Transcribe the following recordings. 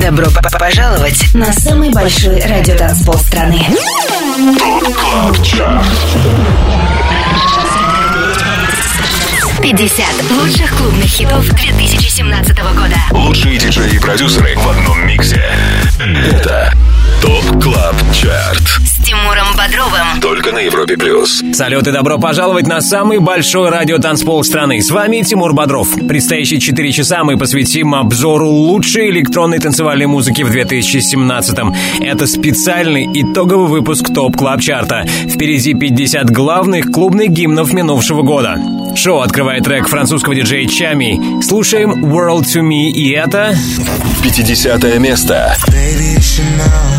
Добро пожаловать на самый большой радиотанцпол страны. 50 лучших клубных хитов 2017 года. Лучшие диджеи и продюсеры в одном миксе. Это ТОП КЛАБ ЧАРТ С Тимуром Бодровым. Только на Европе Плюс. Салют и добро пожаловать на самый большой радиотанцпол страны. С вами Тимур Бодров. Предстоящие 4 часа мы посвятим обзору лучшей электронной танцевальной музыки в 2017-м. Это специальный итоговый выпуск Top Club Chart а. Впереди 50 главных клубных гимнов минувшего года. Шоу открывает трек французского диджея Tchami. Слушаем World to Me и это... 50 место. Baby, you should know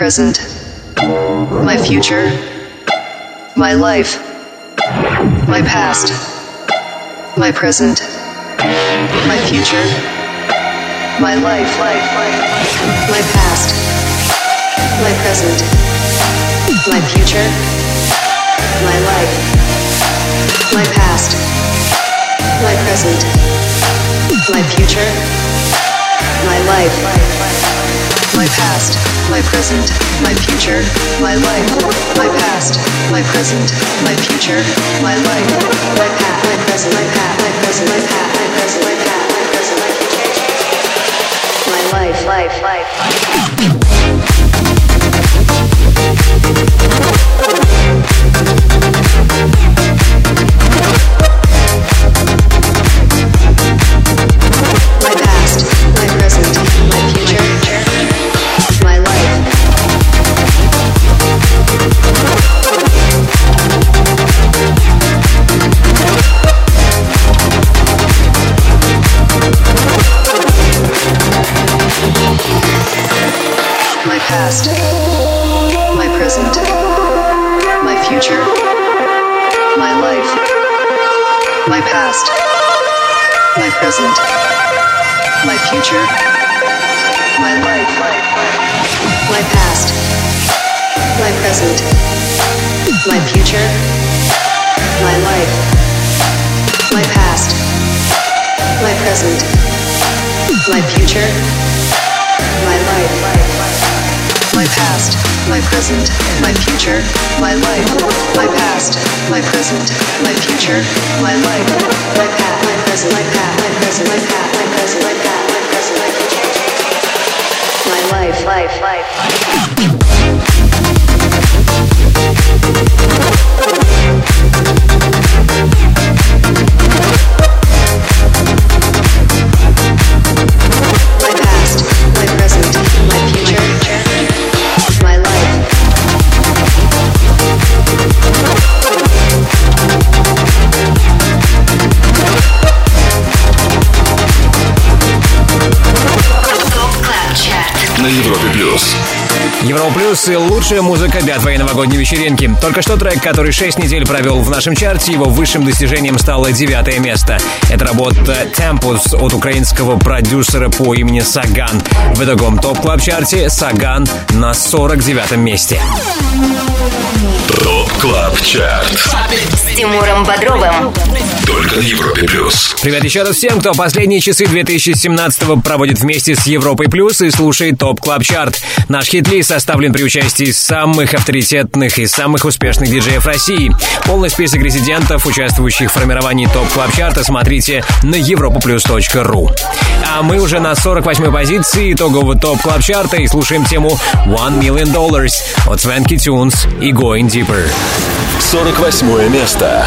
present, my future, my life, my past, my present, my future, my life, life, life, my past, my present, my future, my life, my past, my present, my future, my life, life, life my past, my present, my future, my life, my past, my present, my future, my life, my past, my present, my past, my present, my past, my present, my past, my present, my future, my life, life, life. My future, my life, my past, my present, my future, my life, my past, my present, my future, my life, my past, my present, my future, my life, my past, my present, my future, my life, my past, my present, my past, my present, my past, my present, my past, my life, life, life. Европа Плюс и лучшая музыка для твоей новогодней вечеринки. Только что трек, который 6 недель провел в нашем чарте, его высшим достижением стало девятое место. Это работа Tempus от украинского продюсера по имени Саган. В итоговом Top Club Chart е Саган на 49 месте. Club Chart. С Тимуром Бодровым. Только на Европе плюс. Привет еще раз всем, кто последние часы 2017 проводит вместе с Европой Плюс и слушает Top Club Chart. Наш хит-лист составлен при участии самых авторитетных и самых успешных диджеев России. Полный список резидентов, участвующих в формировании Top Club Chart а, смотрите на europaplus.ru. А мы уже на 48-й позиции итогового Top Club Chart а и слушаем тему One Million Dollars от Swanky Tunes и Going Deeper. 48 место.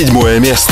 седьмое место.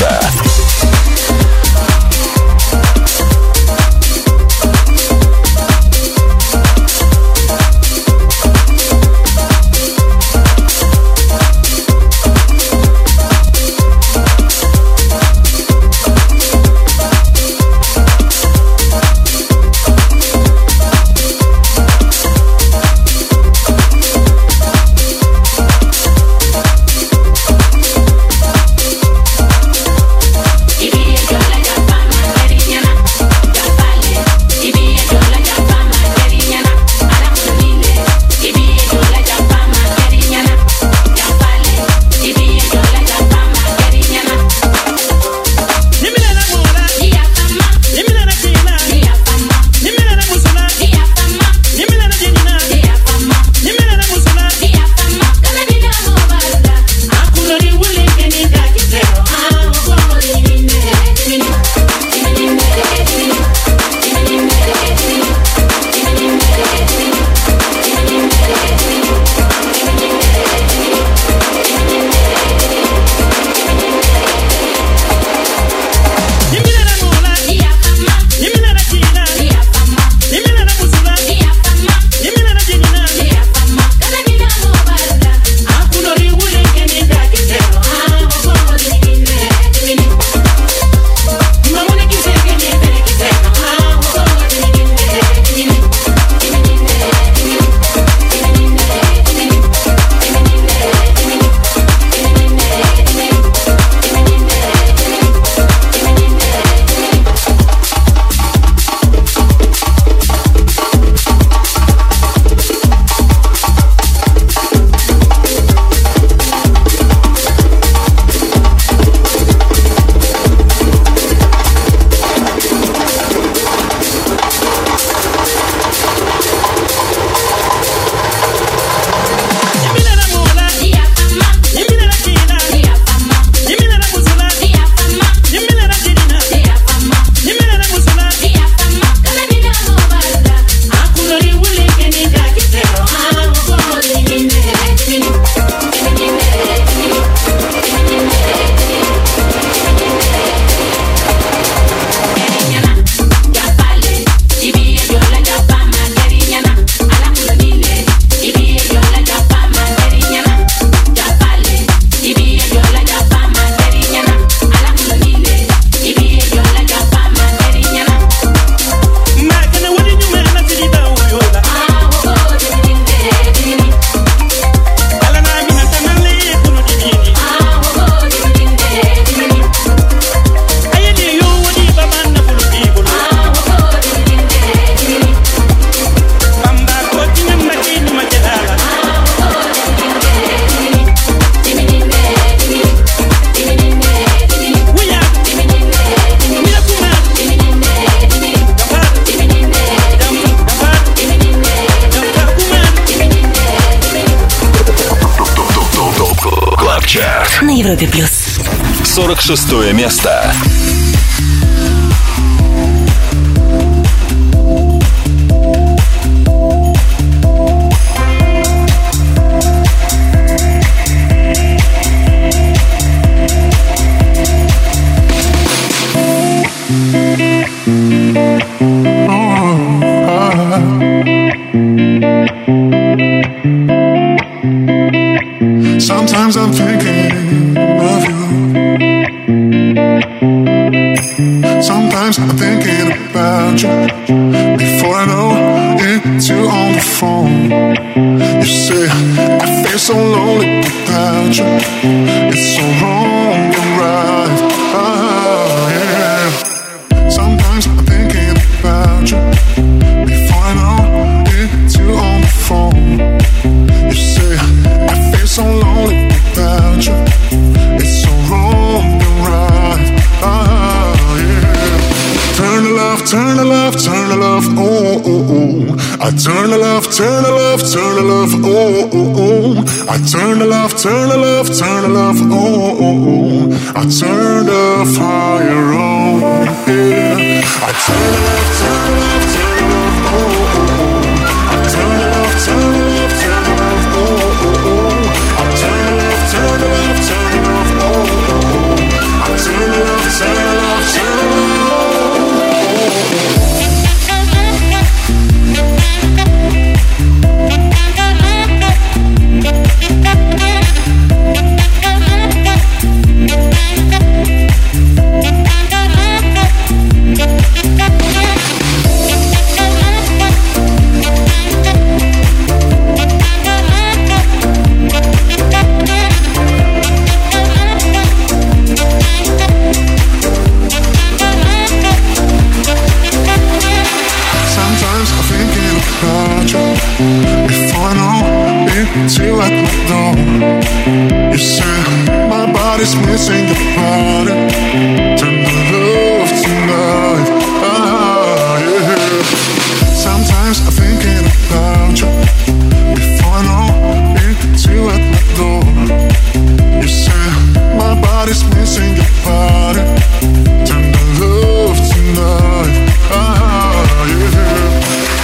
I turn the love, turn the love, turn the love, oh, oh, oh. I turn the love, turn the love, turn the love, oh, oh, oh. I turn the fire on, yeah. I turn the love, turn the love.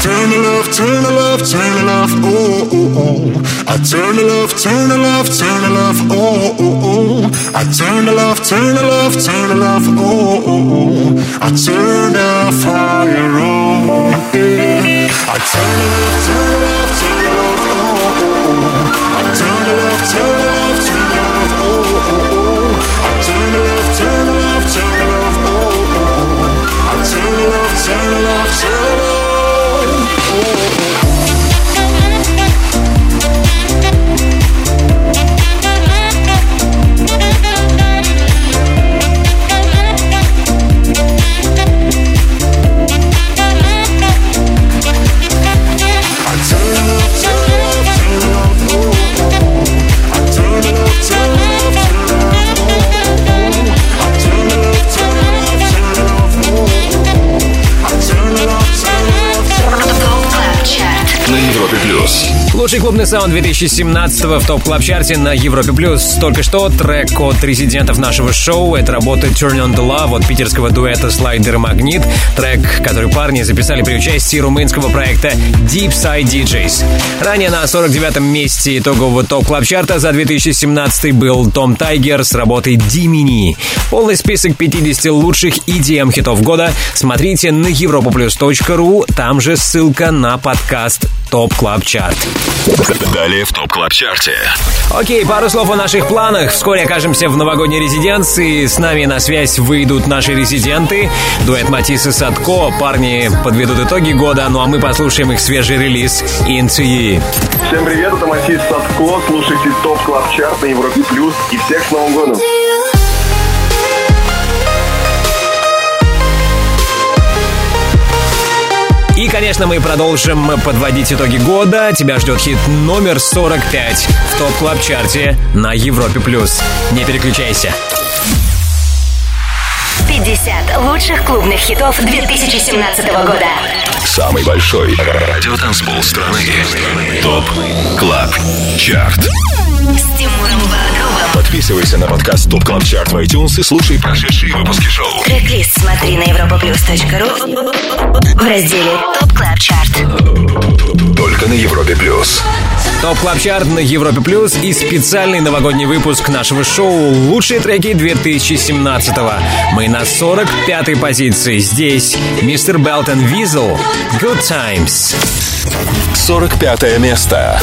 Turn the love, turn the love, ah, turn the love, turn the love, turn the love. oh, oh, oh. I turn the love, turn the love, turn the love, oh, oh, oh, oh. I turn the love, turn it off, turn it off, oh, oh, oh, oh. I turn the fire on. I turn the Лучший клубный саунд 2017 в Top Club Chart е на Европе Плюс. Только что трек от резидентов нашего шоу. Это работа Turn on the Love от питерского дуэта Slider & Magnit. Трек, который парни записали при участии румынского проекта Deepside Deejays. Ранее на 49-м месте итогового Top Club Chart а за 2017 был Tom Tyger с работой Димини. Полный список 50 лучших EDM хитов года смотрите на europaplus.ru. Там же ссылка на подкаст Top Club Chart. Далее в Top Club Chart е. Окей, пару слов о наших планах. Вскоре окажемся в новогодней резиденции. С нами на связь выйдут наши резиденты. Дуэт Matisse & Sadko. Парни подведут итоги года, ну а мы послушаем их свежий релиз You. Всем привет, это Matisse & Sadko. Слушайте Top Club Chart на Европе Плюс. И всех с Новым годом! И, конечно, мы продолжим подводить итоги года. Тебя ждет хит номер 45 в Top Club Chart е на Европе+. плюс. Не переключайся. 50 лучших клубных хитов 2017 года. Самый большой радиотанцпол страны. Top Club Chart. С Тимуром. Подписывайся на подкаст Top Club Chart в iTunes и слушай прошедшие выпуски шоу. Трек-лист смотри на europaplus.ru в разделе Top Club Chart. Только на Европе Плюс. Top Club Chart на Европе Плюс и специальный новогодний выпуск нашего шоу «Лучшие треки 2017-го». Мы на 45-й позиции. Здесь Mr. Belt & Wezol «Good Times». 45 место.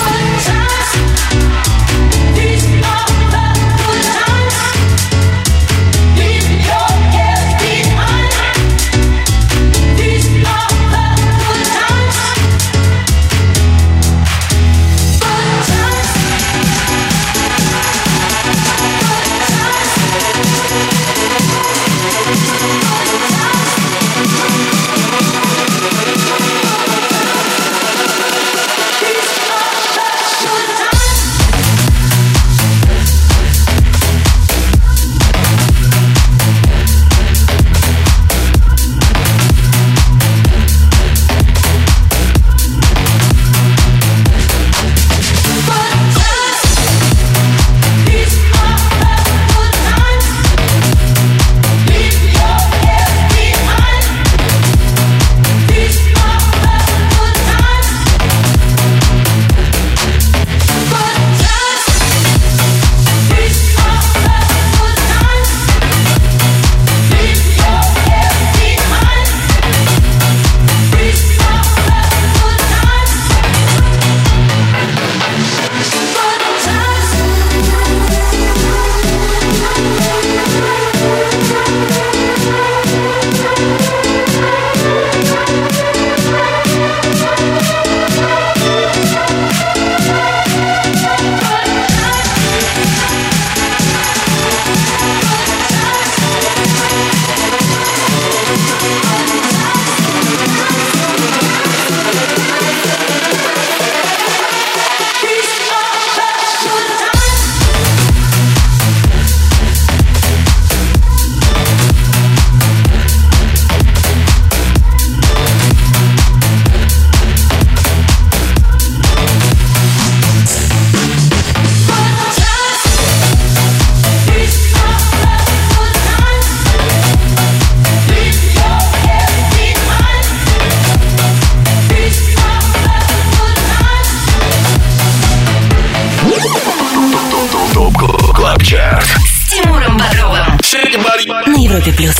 Европе плюс.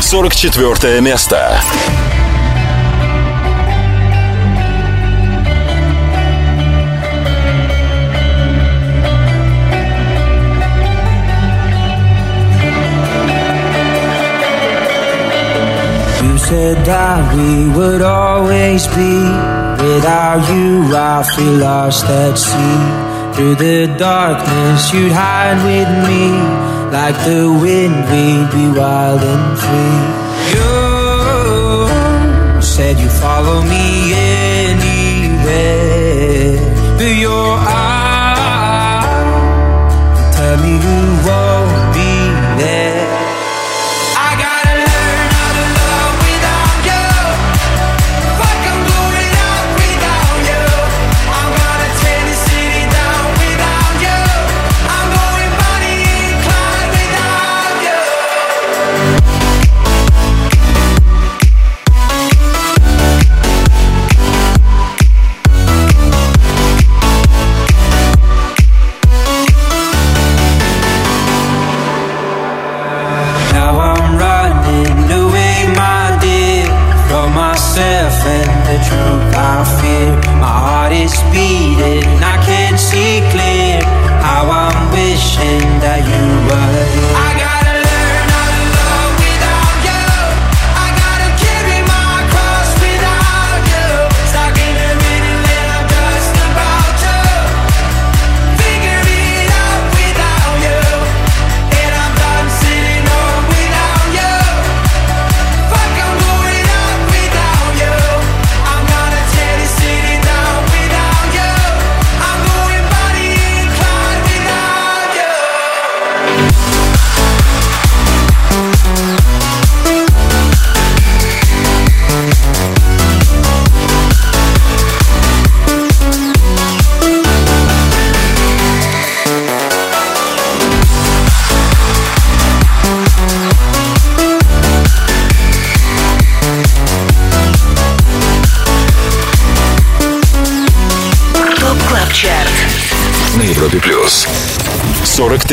44 место. You said that we would always be. Without you, I feel lost at sea. Through the darkness, you'd hide with me. Like the wind, we'd be wild and free. You said you follow me anywhere.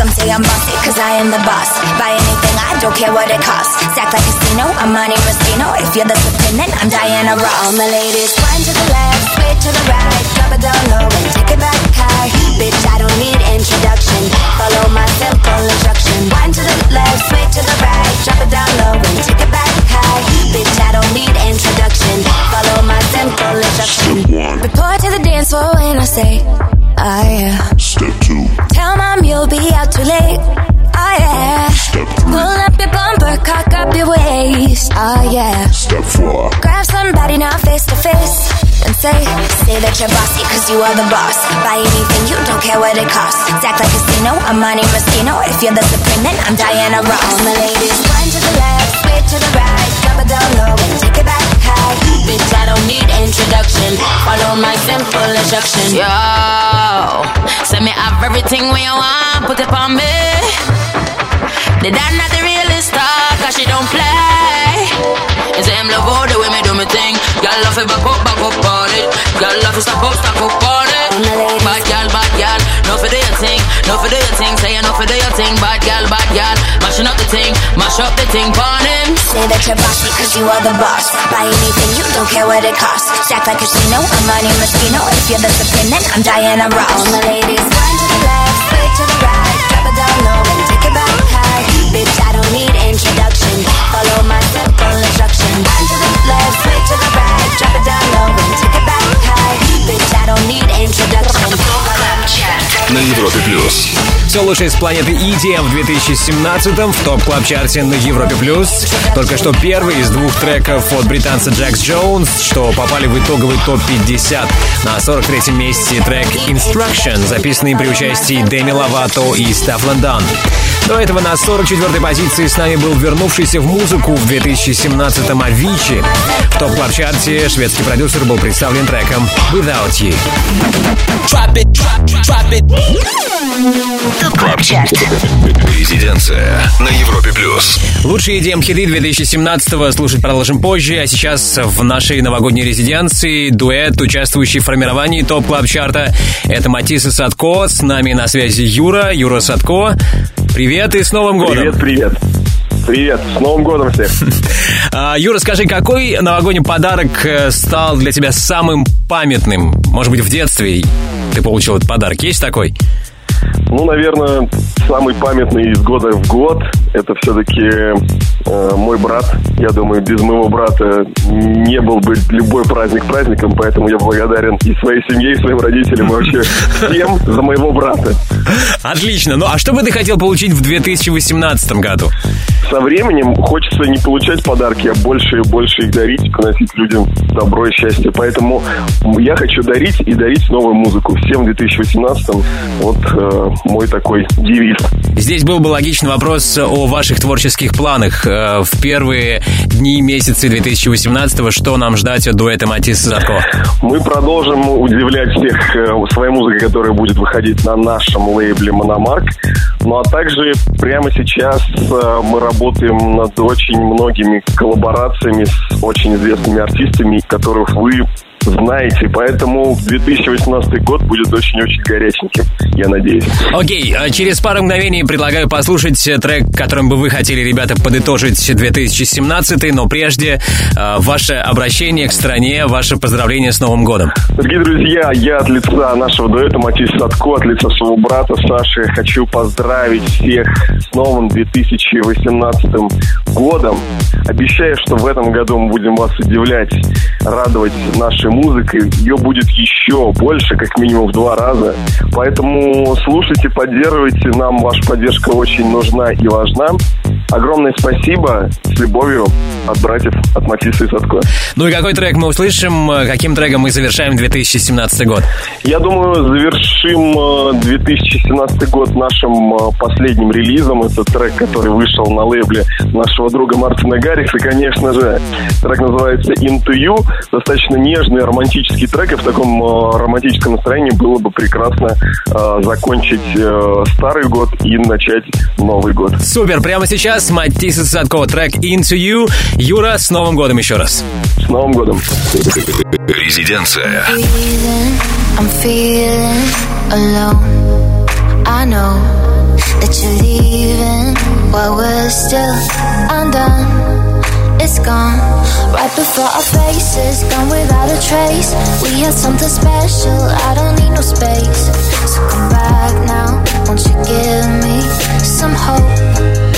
Some say I'm bossy, cause I am the boss. Buy anything, I don't care what it costs. Stack like a casino, I'm Monte Moschino. If you're the supreme, then I'm Diana Ross. All my ladies, wind to the left, sway to the right, drop it down low and take it back high. Bitch, I don't need introduction. Follow my simple instruction. Wind to the left, sway to the right, drop it down low and take it back high. Bitch, I don't need introduction. Follow my simple instruction. Step one. Report to the dance floor when I say, oh yeah. Step two. Tell mom you'll be out too late. Oh yeah. Step three. Pull up your bumper, cock up your waist. Oh yeah. Step four. Grab somebody now face to face and say, say that you're bossy cause you are the boss. Buy anything, you don't care what it costs. Act like a casino, I'm Monte Moschino. If you're the supreme, then I'm Diana Ross. All my ladies, wind to the left, sway to the right, down low and take it back high. Bitch, I don't need introduction. Follow my simple instruction. Yo, send me have everything you want, put it on me. The dad not the realest star, cause she don't play. And say him love all the way me do me thing. Girl love it back up, back up on it. Girl love it stop up, stop up on it. Bad girl, bad girl, no for do your thing, no for do your thing. Say you no for do your thing, bad girl, bad girl. Mashing up the thing, mash up the thing, on him. Say that you're bossy cause you are the boss. Buy anything, you don't care what it costs. Stack like a casino, I'm Monte Moschino. If you're the supreme, then I'm Diana Ross. All my ladies, wind to the left, sway to the right, introduction. Follow my simple instruction. Wind to the left, sway to the right, drop it down low and take it back high. Bitch, I don't need introduction. На Европе плюс. Все лучшее с планеты EDM в 2017-м в топ клаб чарте на Европе плюс. Только что первый из двух треков от британца Jax Jones, что попали в итоговый топ-50. На 43-м месте трек Instruction, записанный при участии Деми Ловато и Stefflon Don. До этого на 44-й позиции с нами был вернувшийся в музыку в 2017-м Авичи. В Top Club Chart е шведский продюсер был представлен треком «Without You». Top Club Chart. Резиденция на Европе плюс. Лучшие EDM хиты 2017-го слушать продолжим позже, а сейчас в нашей новогодней резиденции дуэт, участвующий в формировании Top Club Chart а Это Matisse & Sadko, с нами на связи Юра, Юра Садко. Привет и с Новым годом! Привет, привет. Привет, с Новым годом всех. А, Юра, скажи, какой новогодний подарок э, стал для тебя самым памятным? Может быть, в детстве ты получил этот подарок? Есть такой? Ну, наверное, самый памятный из года в год это все-таки э, мой брат. Я думаю, без моего брата не был бы любой праздник праздником, поэтому я благодарен и своей семье, и своим родителям, и вообще всем за моего брата. Отлично. Ну, а что бы ты хотел получить в 2018 году? Со временем хочется не получать подарки, а больше и больше их дарить, приносить людям добро и счастье. Поэтому я хочу дарить и дарить новую музыку. Всем в 2018 вот э, мой такой девиз. Здесь был бы логичный вопрос о ваших творческих планах э, в первые дни месяцы 2018 Что нам ждать от дуэта Матис и Задко? Мы продолжим удивлять всех э, своей музыкой, которая будет выходить на нашем лейбле Мономарк. Ну а также прямо сейчас э, мы работаем над очень многими коллаборациями с очень известными артистами, которых вы знаете, поэтому 2018 год будет очень-очень горяченьким, я надеюсь. Окей, а через пару мгновений предлагаю послушать трек, которым бы вы хотели, ребята, подытожить 2017, но прежде э, ваше обращение к стране, ваше поздравление с Новым годом. Дорогие друзья, я от лица нашего дуэта Матис Садко, от лица своего брата Саши хочу поздравить всех с новым 2018 годом. Обещаю, что в этом году мы будем вас удивлять, радовать нашей музыкой. Ее будет еще больше, как минимум в два раза. Поэтому слушайте, поддерживайте. Нам ваша поддержка очень нужна и важна. Огромное спасибо. С любовью от братьев, от Матиса и Садко. Ну и какой трек мы услышим? Каким треком мы завершаем 2017 год? Я думаю, завершим 2017 год нашим э, последним релизом. Это трек, который вышел на лейбле нашего друга Мартина Гаррикса. Конечно же, трек называется Into You. Достаточно нежный, романтический трек. И в таком э, романтическом настроении было бы прекрасно э, закончить э, старый год и начать Новый год. Супер! Прямо сейчас Матис и Садко, трек Into You. Юра, с Новым годом еще раз. С Новым годом. Резиденция. I'm feeling alone. I know that you're leaving while we're still undone. It's gone right before our faces, gone without a trace. We had something special. I don't need no space. So come back now. Won't you give me some hope?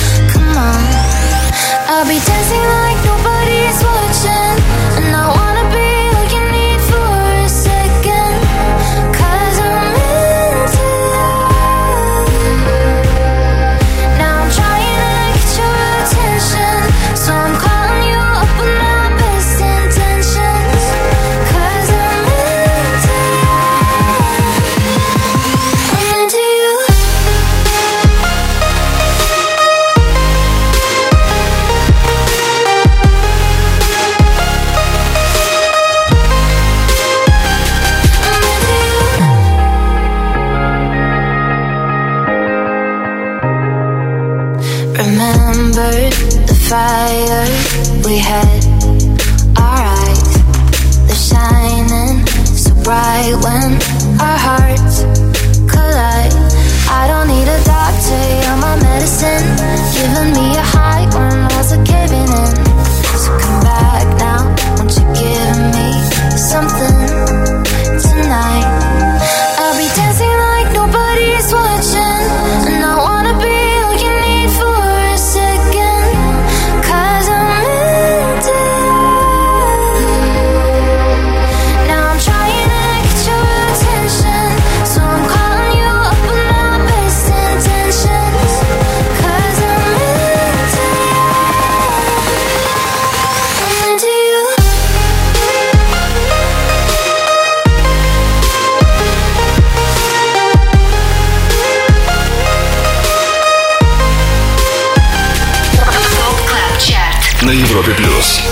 Fire we had.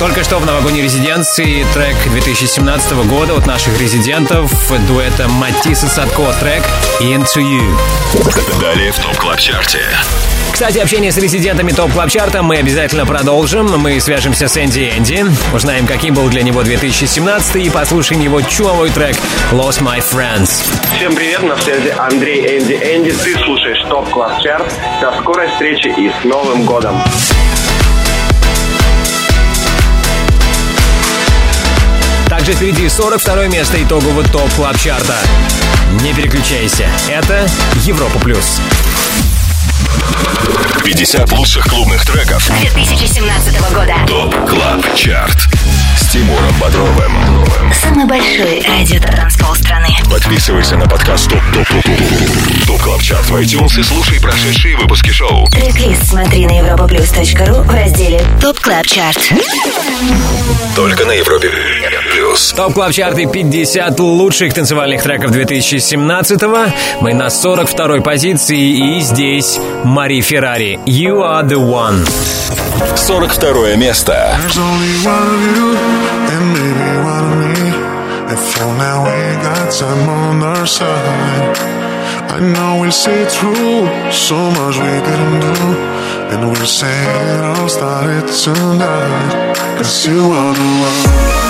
Только что в новогодней резиденции трек 2017 года от наших резидентов дуэта Matisse & Sadko трек Into You. Далее в Top Club Chart е. Кстати, общение с резидентами Top Club Chart а мы обязательно продолжим. Мы свяжемся с Энди Энди, узнаем, каким был для него 2017 и послушаем его чумовой трек Lost My Friends. Всем привет, на связи Андрей Энди Энди. Ты слушаешь Top Club Chart. До скорой встречи и с Новым годом! Также впереди 42 место итогового Top Club Chart а. Не переключайся, это Европа Плюс. 50 лучших клубных треков 2017 года. ТОП Клаб Чарт с Тимуром Бодровым. Самый большой радиотанцпол страны. Подписывайся на подкаст ТОП ТОП ТОП ТОП Top Club Chart в iTunes и слушай прошедшие выпуски шоу. Трек-лист смотри на europaplus.ru в разделе ТОП Клаб Чарт. Только на Европе плюс. Top Club Chart и 50 лучших танцевальных треков 2017-го. Мы на 42-й позиции и здесь Mari Ferrari. You are the one. 42 место. There's only one of you and maybe one of me. And for now we got time on our side. I know we'll see through so much we didn't do. And we'll say it all started tonight. Cause you are the one.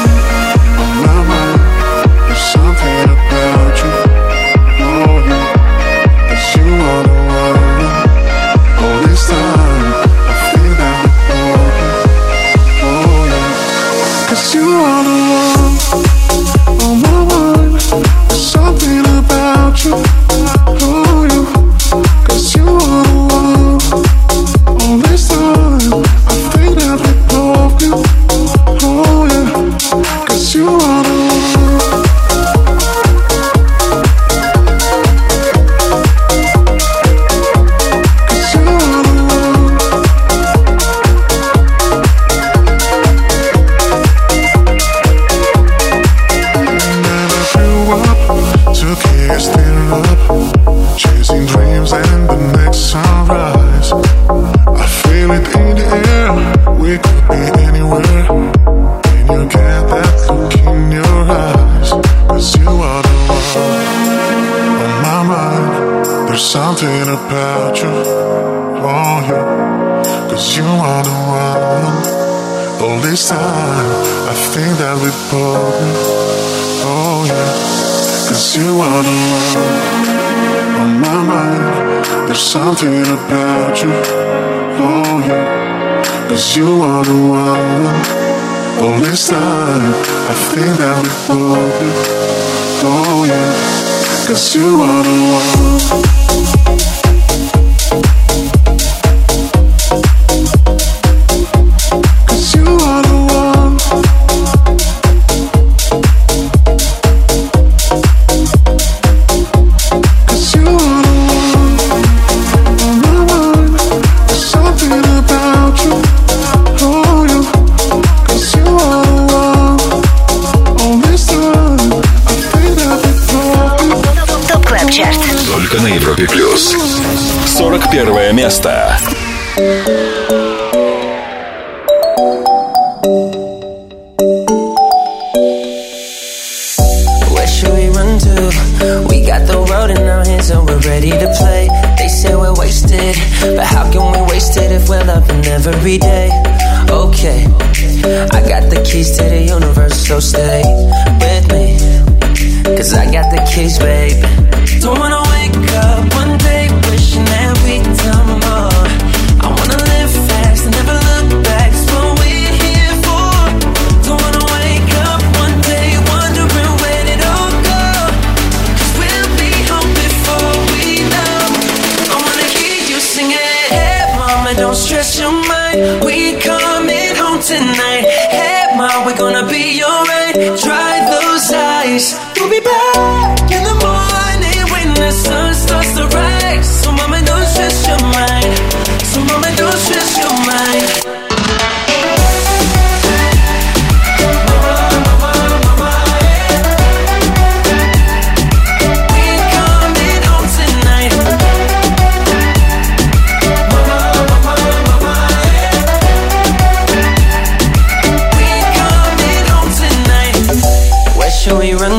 Think that we both. Oh yeah, cause you are the one.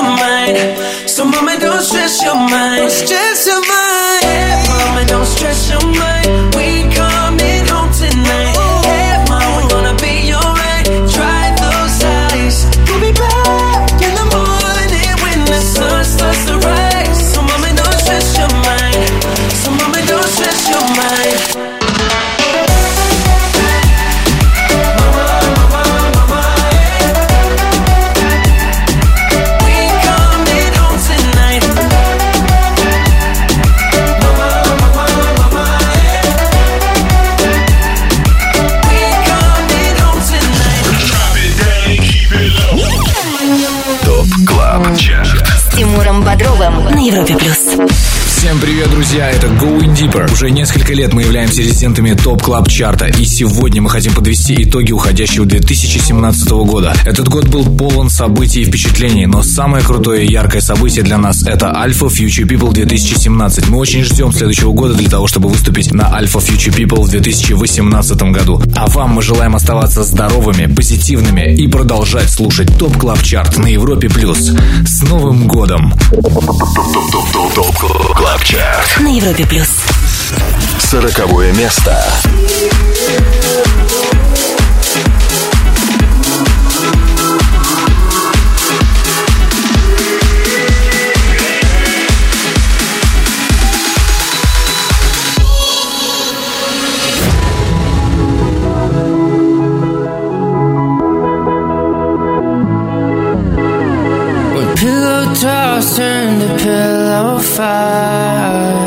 Your mind. So, mama, don't stress your mind. Don't stress your mind. Европе плюс. Всем привет, друзья, это Going Deeper. Уже несколько лет мы являемся резидентами топ клаб чарта, и сегодня мы хотим подвести итоги уходящего 2017 года. Этот год был полон событий и впечатлений, но самое крутое и яркое событие для нас это Alpha Future People 2017. Мы очень ждем следующего года для того, чтобы выступить на Alpha Future People в 2018 году. А вам мы желаем оставаться здоровыми, позитивными и продолжать слушать топ клаб чарт на Европе плюс. С Новым годом! ТОП На Европе плюс. Сороковое место When pillow toss turn to pillow fights.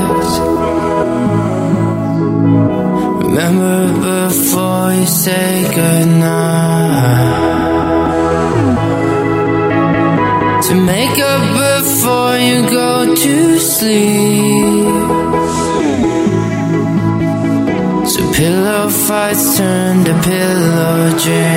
pillow dream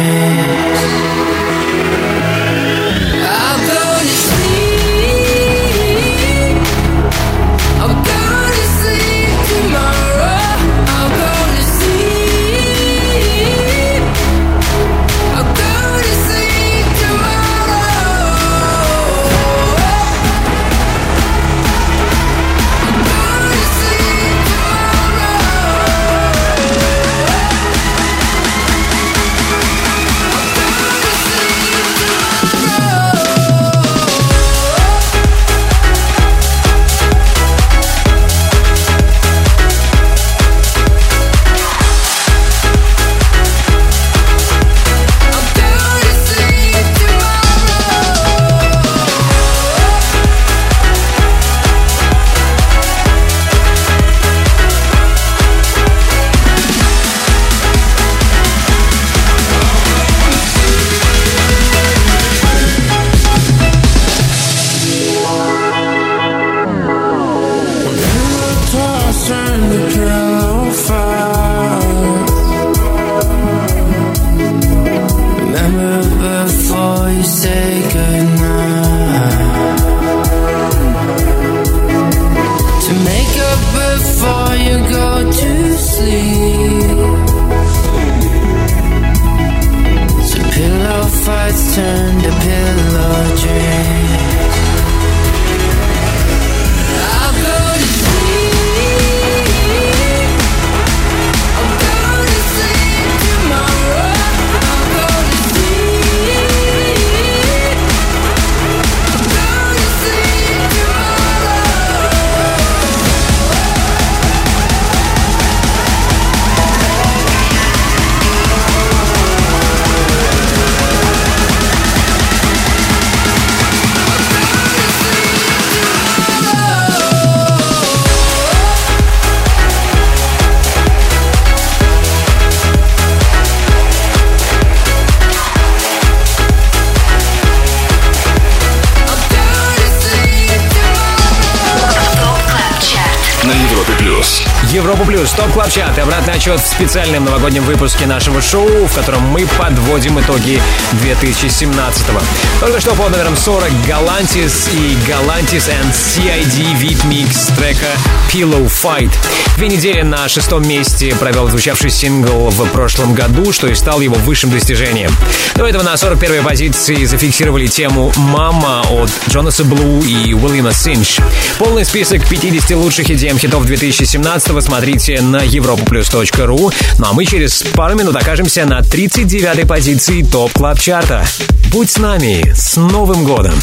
специальном новогоднем выпуске нашего шоу, в котором мы подводим итоги 2017-го. Только что под номером 40 Galantis и Galantis and CID Mix трека Pillow Fight. Две недели на шестом месте провел звучавший сингл в прошлом году, что и стал его высшим достижением. До этого на 41-й позиции зафиксировали тему «Mama» от Jonas Blue и William Singe. Полный список 50 лучших EDM хитов 2017 смотрите на europaplus.ru. Ну а мы через пару минут окажемся на 39-й позиции Top Club Chart а. Будь с нами! С Новым годом!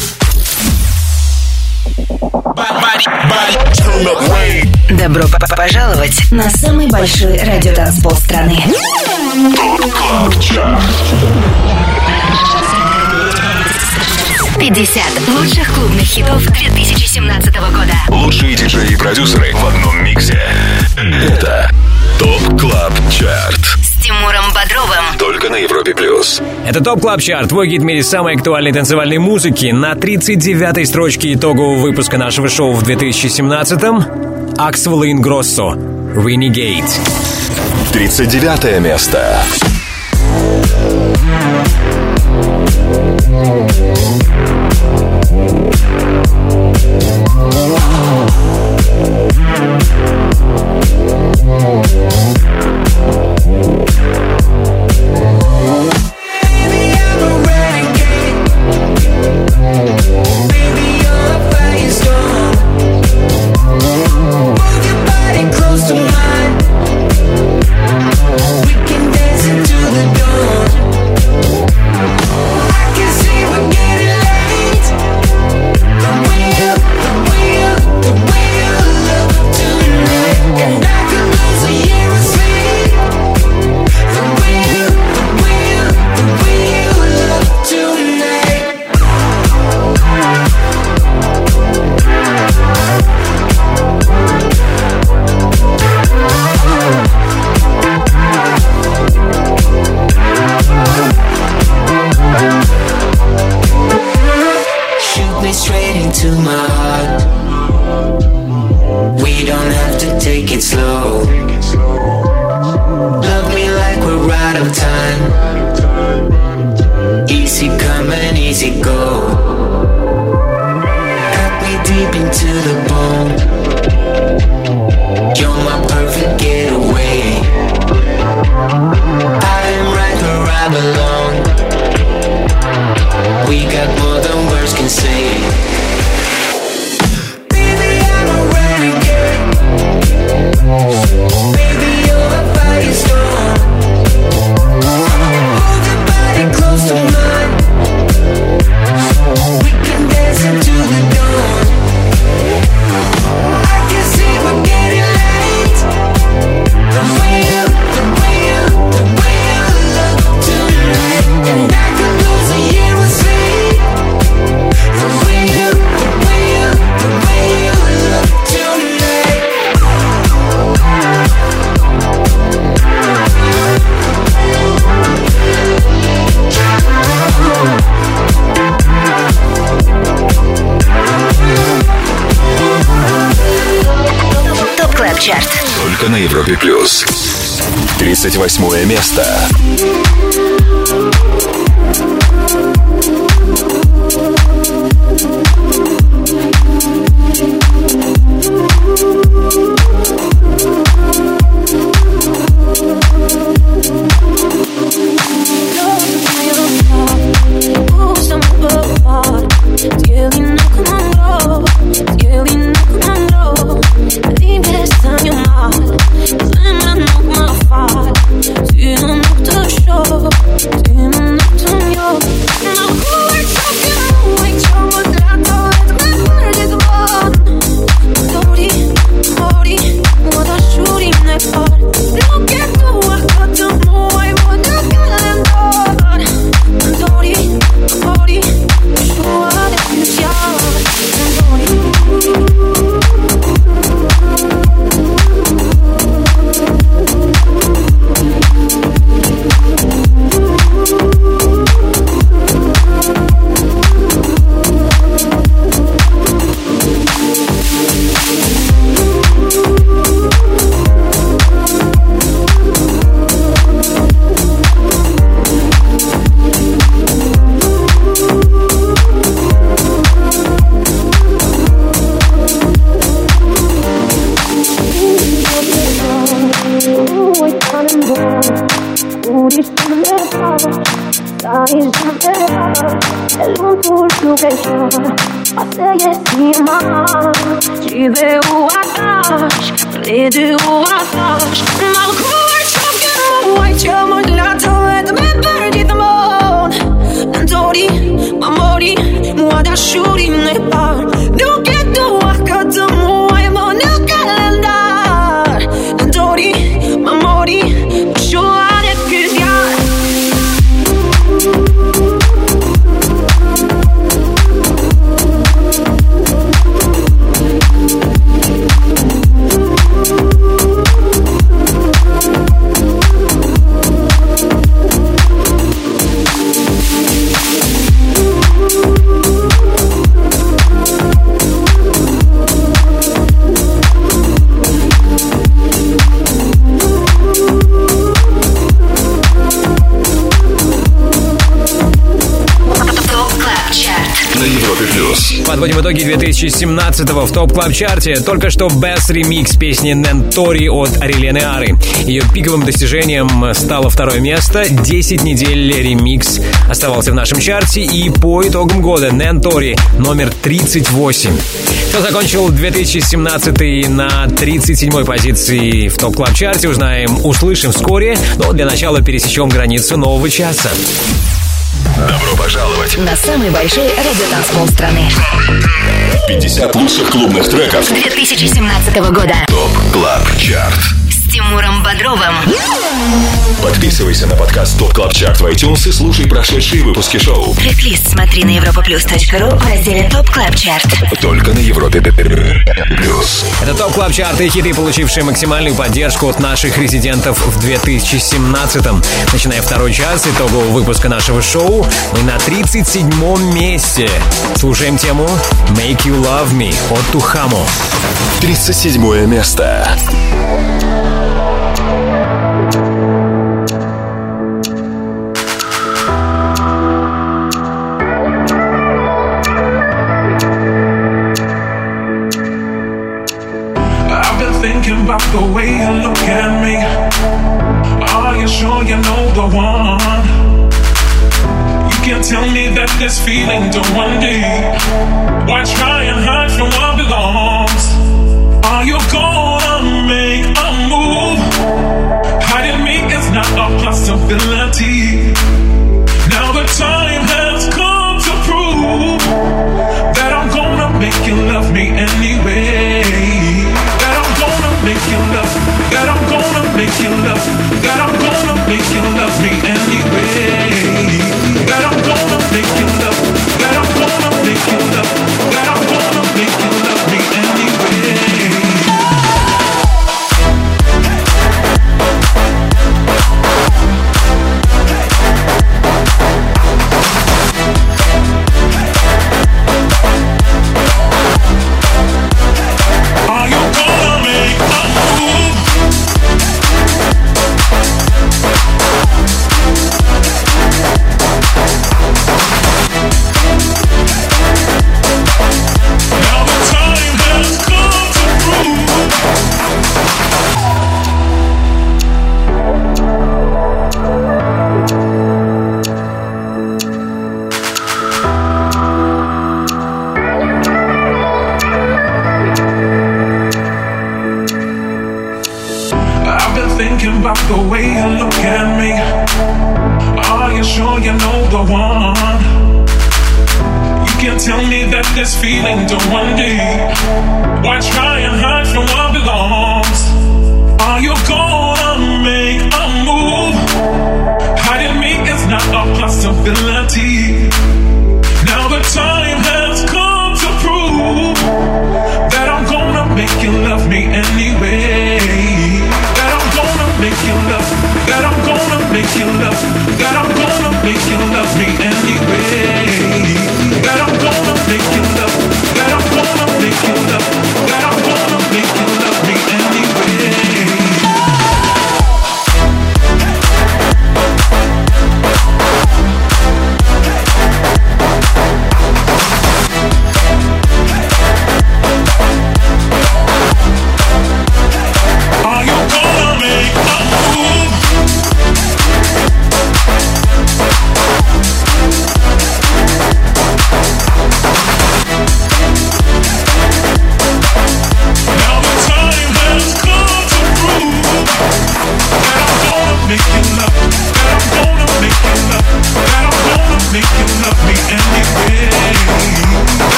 Добро пожаловать на самый большой радиотанцпол страны. 50 лучших клубных хитов 2017 года. Лучшие диджеи и продюсеры в одном миксе. Это ТОП КЛАБ ЧАРТ. С Тимуром Бодровым. Только на Европе Плюс. Это Top Club Chart, твой гид в мире самой актуальной танцевальной музыки. На 39-й строчке итогового выпуска нашего шоу в 2017-м Axwell Ingrosso Renegade. 39 место. Close 38 место. 2017-го в топ клаб чарте Только что Best ремикс песни Нентори от Арилены Ары. Ее пиковым достижением стало второе место. 10 недель ремикс оставался в нашем чарте. И по итогам года Нентори номер 38. Кто закончил 2017 на 37-й позиции в топ клаб чарте узнаем, услышим вскоре. Но для начала пересечем границу нового часа. Пожаловать. На самый большой радиотанцпол страны. 50 лучших клубных треков. 2017 года. Top Club Chart. Тимуром Бодровым. Подписывайся на подкаст Top Club Chart в iTunes и слушай прошедшие выпуски шоу. Трек-лист смотри на europaplus.ru в разделе Top Club Chart. Только на Европе плюс. Это Top Club Chart и хиты, получившие максимальную поддержку от наших резидентов в 2017-м. Начиная второй час итогового выпуска нашего шоу, мы на 37-м месте. Слушаем тему «Make You Love Me» от Тухамо. 37 место. I've been thinking about the way you look at me. Are you sure you know the one? You can't tell me that this feeling don't run deep. Why try and hide from what belongs? Are you gonna not possibility. Now the time has come to prove that I'm gonna make you love me anyway. That I'm gonna make you love. That I'm gonna make you love. That I'm gonna make you love me anyway. That I'm gonna make you love.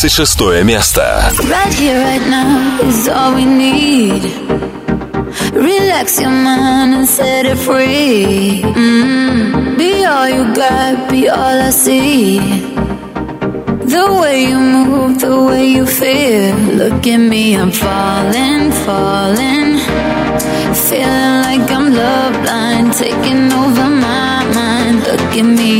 36 место. Right here, right now is all we need. Relax your mind and set it free. Mm. Be all you got, be all I see. The way you move, the way you feel. Look at me, I'm falling, falling. Feeling like I'm love blind, taking over my mind. Look at me,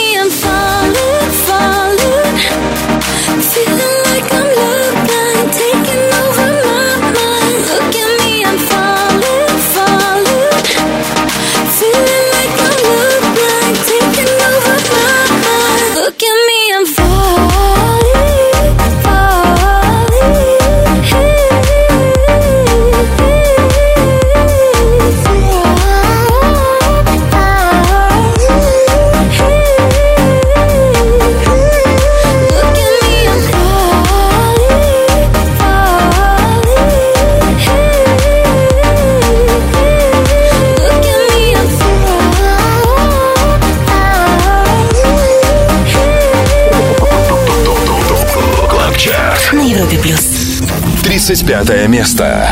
35 место.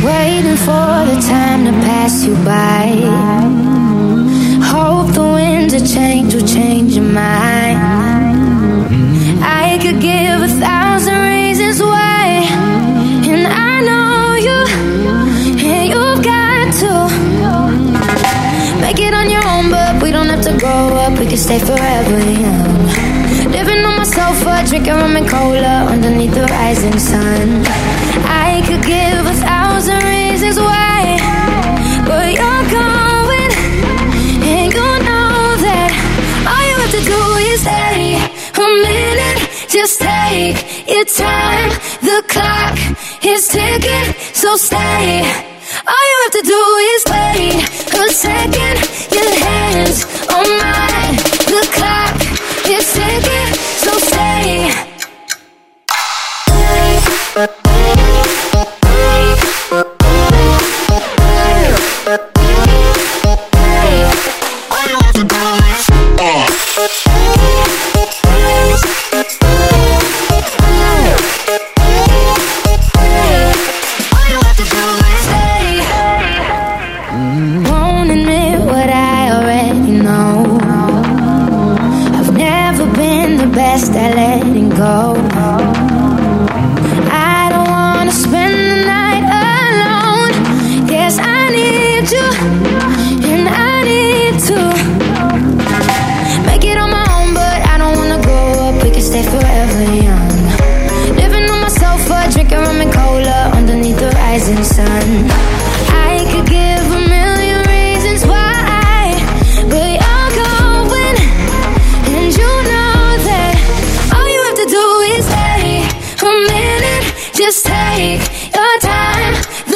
Waiting for the time to pass you by. Hope the winds of change will change your mind. I could give a thousand reasons why, and I know you, and you've got to make it on your own. But we don't have to grow up; we can stay forever young. Sofa, drinking rum and cola underneath the rising sun. I could give a thousand reasons why, but you're going, and you know that all you have to do is stay a minute. Just take your time. The clock is ticking, so stay.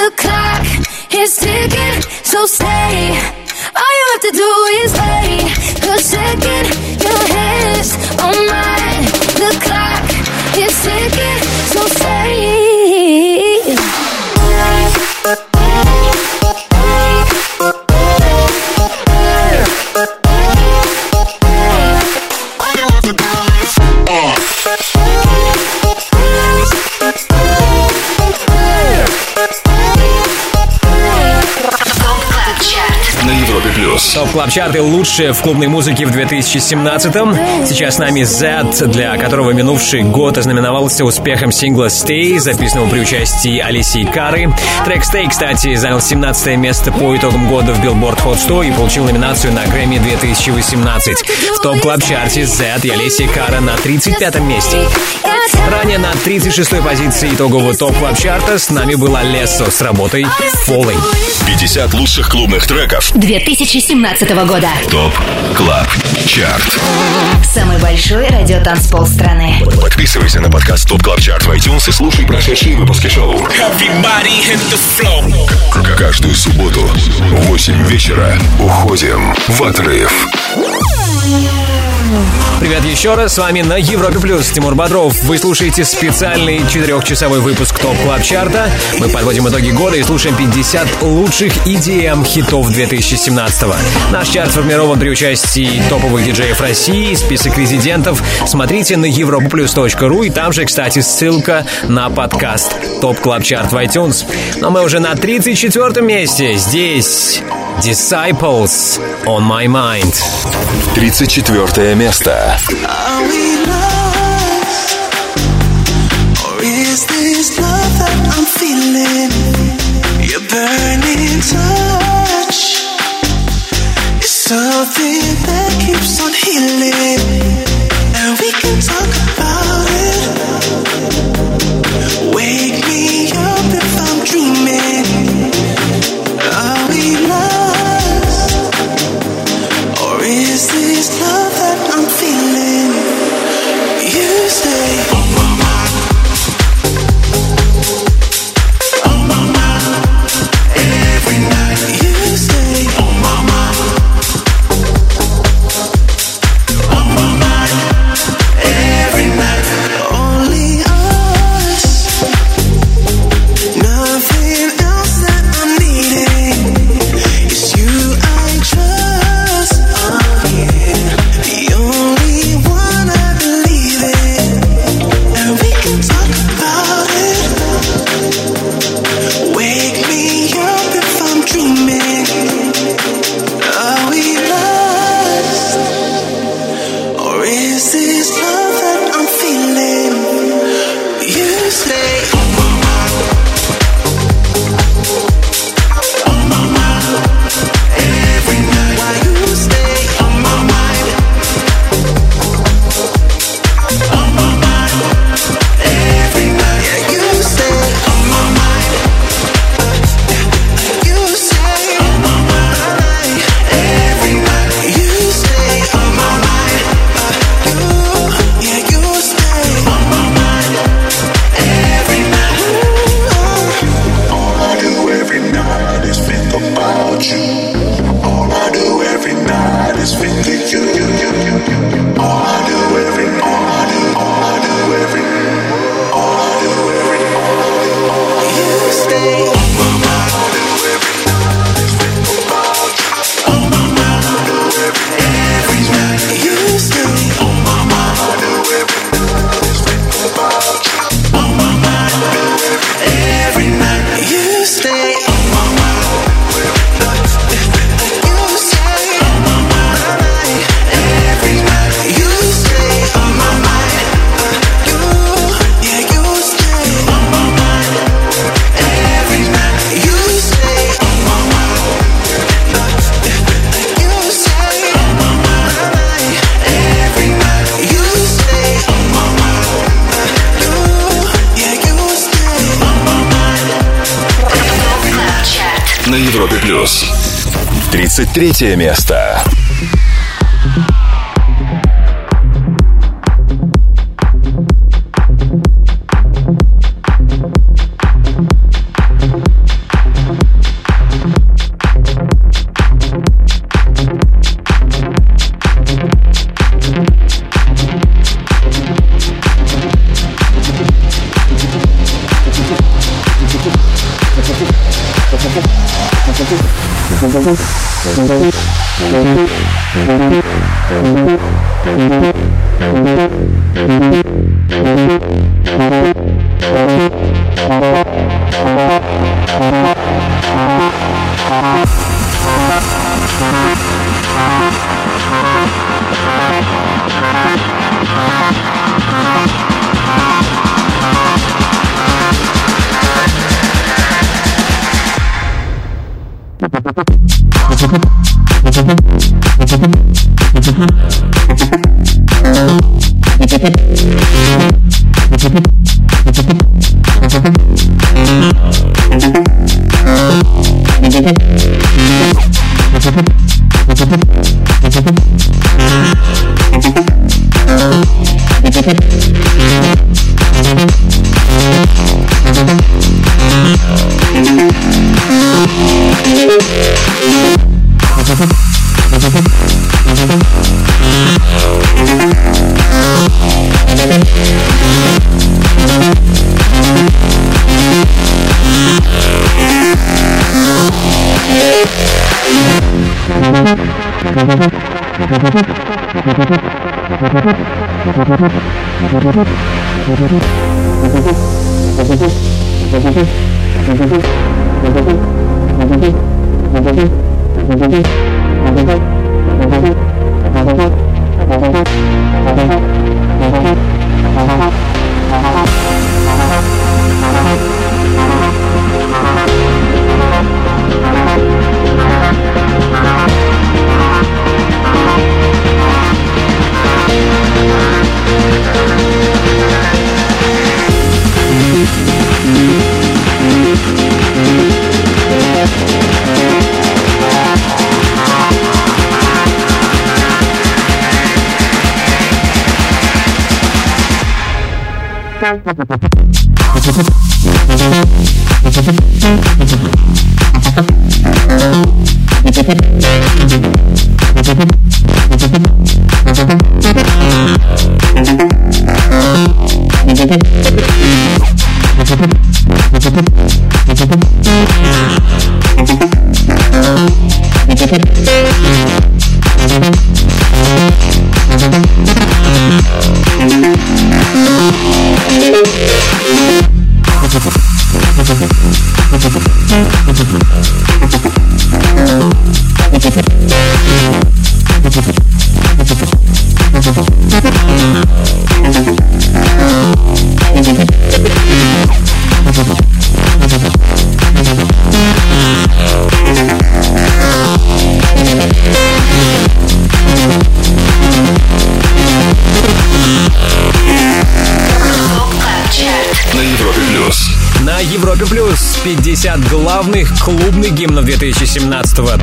The clock is ticking, so stay. All you have to do is wait a second. Плюс. Топ Клаб Чарты лучшие в клубной музыке в 2017-м. Сейчас с нами Z, для которого минувший год ознаменовался успехом сингла Stay, записанного при участии Алисии Кары. Трек Stay, кстати, занял 17 место по итогам года в Billboard Hot 100 и получил номинацию на Грэмми 2018. В Top Club Chart е Zedd и Алисия Кара на 35 месте. Ранее на 36-й позиции итогового Top Club Chart а с нами был Alesso с работой Falling. 50 лучших клубных треков. 2017 года. Top Club Chart. Самый большой радиотанцпол страны. Подписывайся на подкаст Top Club Chart в iTunes и слушай прошедшие выпуски шоу. Каждую субботу в 8 вечера уходим в отрыв. Привет еще раз, с вами на Европе Плюс Тимур Бодров. Вы слушаете специальный четырехчасовой выпуск Top Club Chart а. Мы подводим итоги года и слушаем 50 лучших EDM хитов 2017-го. Наш чарт сформирован при участии топовых диджеев России, список резидентов. Смотрите на europaplus.ru и там же, кстати, ссылка на подкаст Top Club Chart в iTunes. Но мы уже на 34-м месте. Здесь Disciples On My Mind. 34 место. Is this love that I'm feeling? Your burning touch is something that keeps on healing. And we can talk about 33 место. Gracias.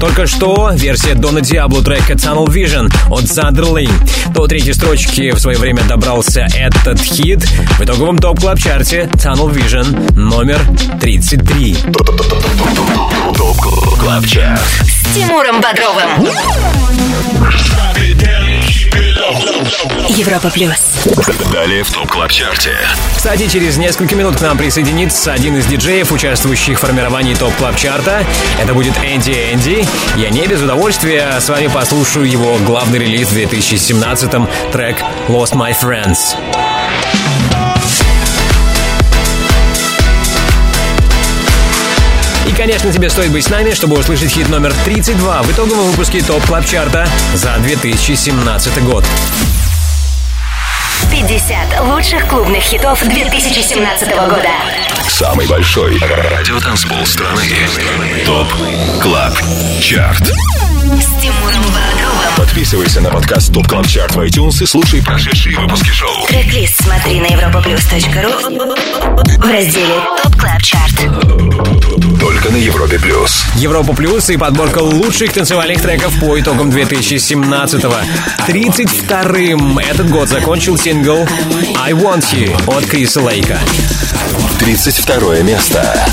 Только что версия Дона Диабло трека Tunnel Vision от Zonderling. До третьей строчки в свое время добрался этот хит. В итоговом Top Club Chart е Tunnel Vision номер 33. Top Club Chart. С Тимуром Бодровым. Европа плюс. Далее в Top Club Chart е. Кстати, через несколько минут к нам присоединится один из диджеев, участвующих в формировании Top Club Chart а Это будет Энди Энди. Я не без удовольствия с вами послушаю его главный релиз в 2017-м, трек Lost My Friends. И, конечно, тебе стоит быть с нами, чтобы услышать хит номер 32 в итоговом выпуске Top Club Chart а за 2017 год. 50 лучших клубных хитов 2017 года. Самый большой радиотанцпол страны. Top Club Chart. С Тимуром Бодровым. Подписывайся на подкаст Top Club Chart в iTunes и слушай прошедшие выпуски шоу. Трек-лист смотри на europaplus.ru в разделе Top Club Chart. Только на Европе плюс. Европа Плюс и подборка лучших танцевальных треков по итогам 2017-го. 32-м этот год закончил сингл «I Want You» от Криса Лейка. 32 место.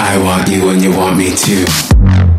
I want you when you want me to.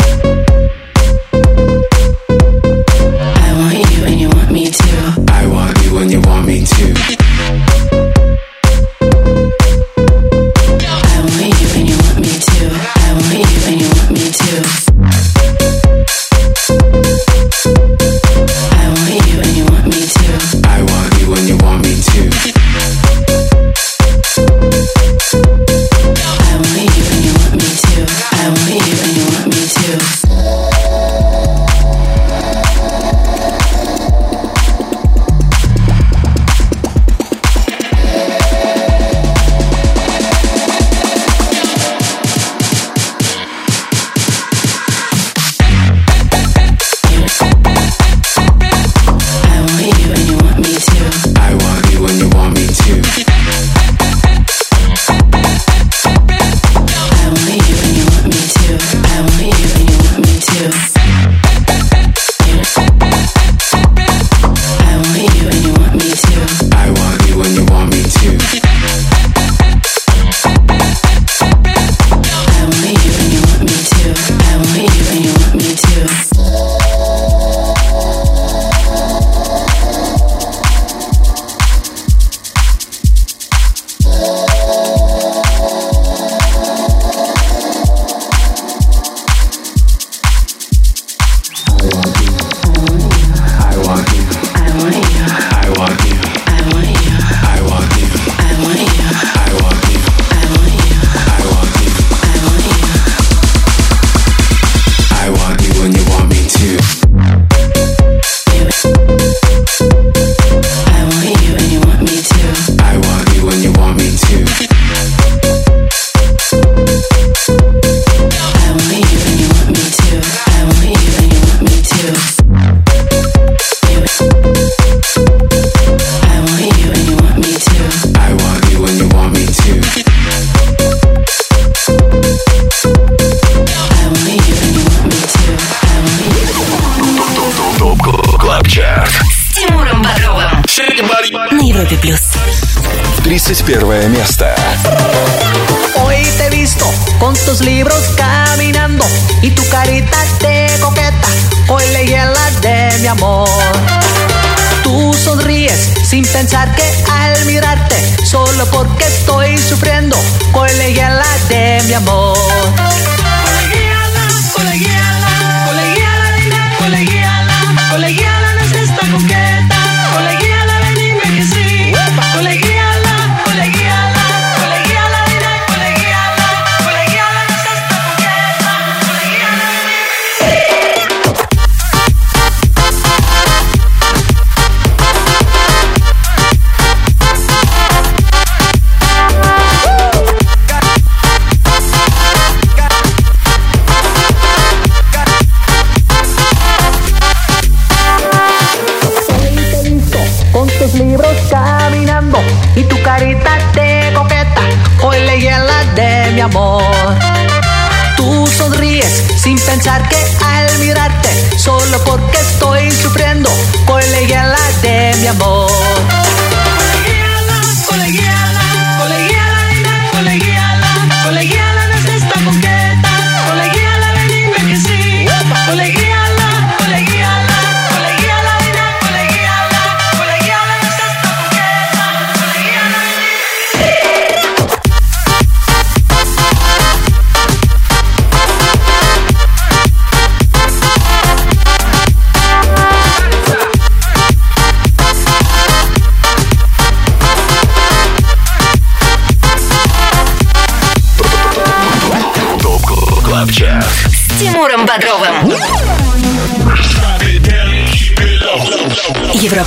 Club Chart. С Тимуром Бодровым. На Европе Плюс. 31 место. Hoy te he visto con tus libros caminando y tu carita de coqueta. Hoy leí en de mi amor. Tú sonríes sin pensar que al mirarte, solo porque estoy sufriendo, hoy leí en de mi amor.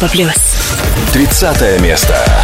Европа плюс. 30 место.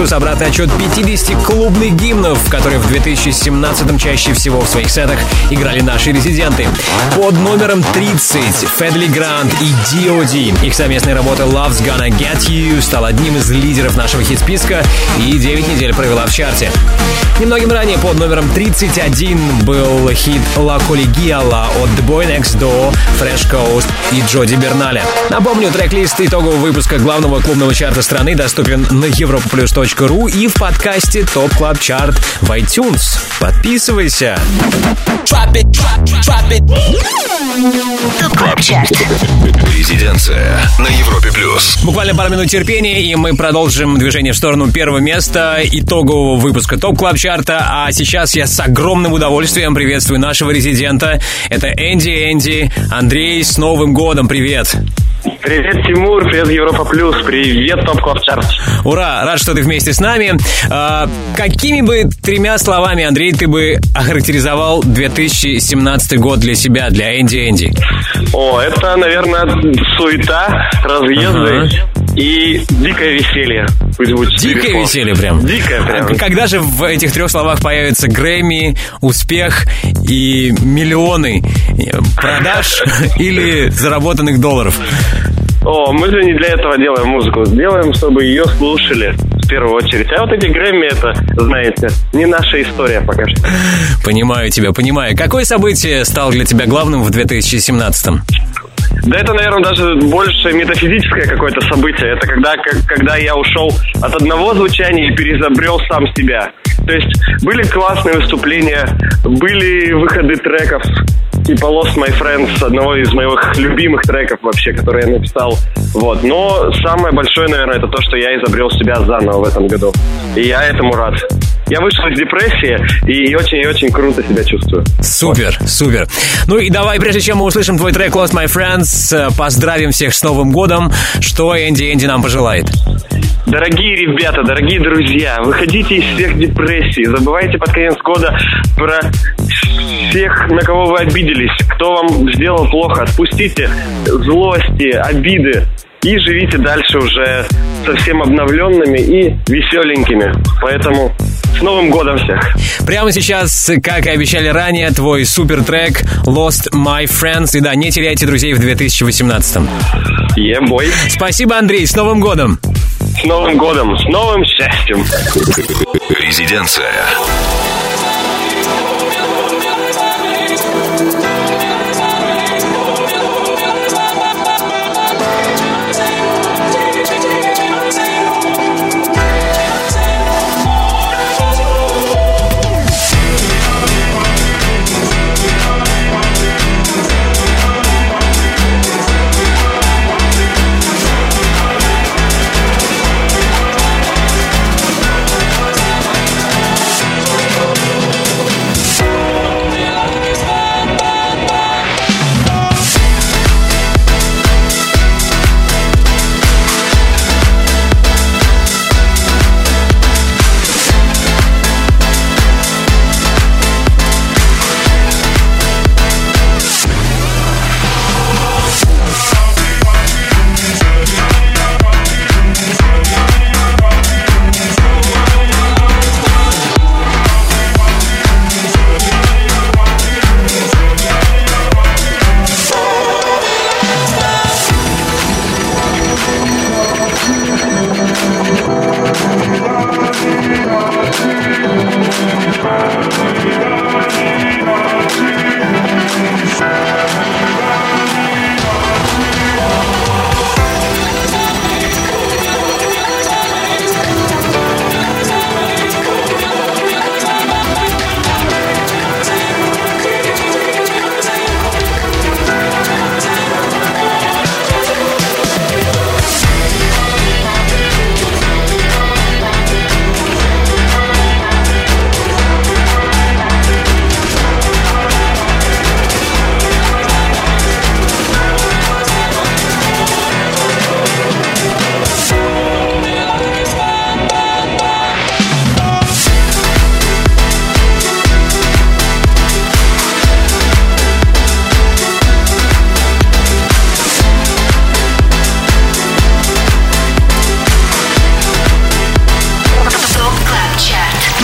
Плюс обратный отчет 50 клубных гимнов, которые в 2017-м чаще всего в своих сетах играли наши резиденты. Под номером 30 Федли Грант и D.O.D. Их совместная работа Love's Gonna Get You стала одним из лидеров нашего хит-списка и 9 недель провела в чарте. Немногим ранее под номером 31 был хит «La Collegiala» от The Boy Next Door, Fresh Coast и Джоди Берналя. Напомню, трек-лист итогового выпуска главного клубного чарта страны доступен на europaplus.ru и в подкасте Top Club Chart в iTunes. Подписывайся. Top Club Chart. Резиденция на Европе Плюс. Буквально пару минут терпения, и мы продолжим движение в сторону первого места итогового выпуска Top Club Chart а. А сейчас я с огромным удовольствием приветствую нашего резидента. Это Энди Энди. Андрей, с Новым годом, привет! Привет, Тимур, привет, Европа Плюс, привет, Top Club Chart. Ура, рад, что ты вместе с нами. А, какими бы тремя словами, Андрей, ты бы охарактеризовал 2017 год для себя, для Энди Энди? О, это, наверное, суета, разъезды и дикое веселье. Дикое веселье прям. Дикое прям. А Когда же в этих трех словах появится Грэмми, успех и миллионы продаж или заработанных долларов? О, мы же не для этого делаем музыку. Делаем, чтобы ее слушали в первую очередь. А вот эти Грэмми, это, знаете, не наша история пока что. Понимаю тебя, понимаю. Какое событие стало для тебя главным в 2017 Да это, наверное, даже больше метафизическое какое-то событие. Это когда, как- когда я ушел от одного звучания и перезабрел сам себя. То есть были классные выступления, были выходы треков, типа Lost My Friends, одного из моих любимых треков вообще, который я написал. Вот. Но самое большое, наверное, это то, что я изобрел себя заново в этом году. И я этому рад. Я вышел из депрессии и очень и очень круто себя чувствую. Супер, супер. Ну и давай, прежде чем мы услышим твой трек Lost My Friends, э, поздравим всех с Новым годом. Что Энди Энди нам пожелает? Дорогие ребята, дорогие друзья, выходите из всех депрессий, забывайте под конец года про всех, на кого вы обиделись, кто вам сделал плохо, отпустите злости, обиды и живите дальше уже совсем обновленными и веселенькими. Поэтому с Новым годом всех! Прямо сейчас, как и обещали ранее, твой супер трек Lost My Friends. И да, не теряйте друзей в 2018. Е-бой! Спасибо, Андрей, с Новым годом! С Новым годом! С новым счастьем! Резиденция.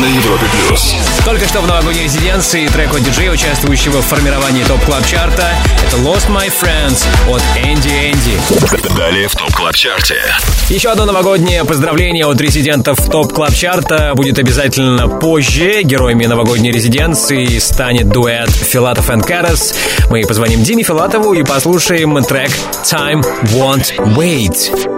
Европе плюс. Только что в новогодней резиденции трек от диджея, участвующего в формировании Top Club Chart а это Lost My Friends от Энди Энди. Далее в Top Club Chart е. Еще одно новогоднее поздравление от резидентов Top Club Chart а будет обязательно позже. Героями новогодней резиденции станет дуэт Филатов и Карас. Мы позвоним Диме Филатову и послушаем трек Time Won't Wait.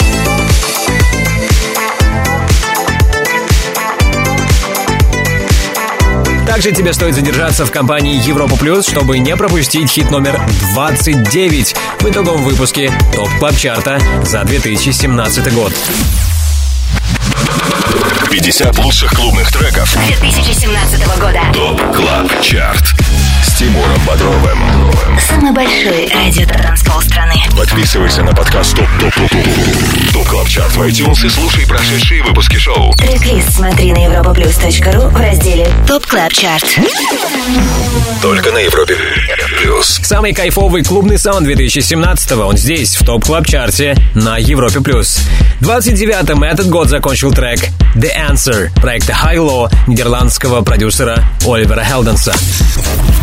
Также тебе стоит задержаться в компании Европа Плюс, чтобы не пропустить хит номер 29 в итоговом выпуске Top Club Chart а за 2017 год. 50 лучших клубных треков 2017 года. Top Club Chart. С Тимуром Бодровым. Самый большой радиотанцпол страны. Подписывайся на подкаст Top Top Top Top Top Club Chart в iTunes и слушай прошедшие выпуски шоу. Трек-лист смотри на europaplus.ru в разделе Top Club Chart. Только на Европе плюс. Самый кайфовый клубный саунд 2017-го. Он здесь, в Top Club Chart е на Европе+. плюс. 29-м этот год закончил трек The Answer проекта HI-LO нидерландского продюсера Оливера Хелденса.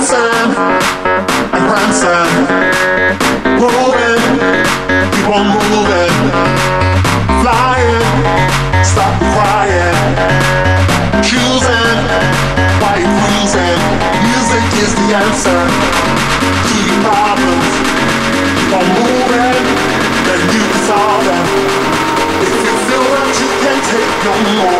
to keep and prancing, moving, keep on moving, flying, stop crying, choosing, why you cruising. Music is the answer. To your problems. Keep on moving, then you solve them. If you feel that you can't take no more,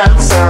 chance.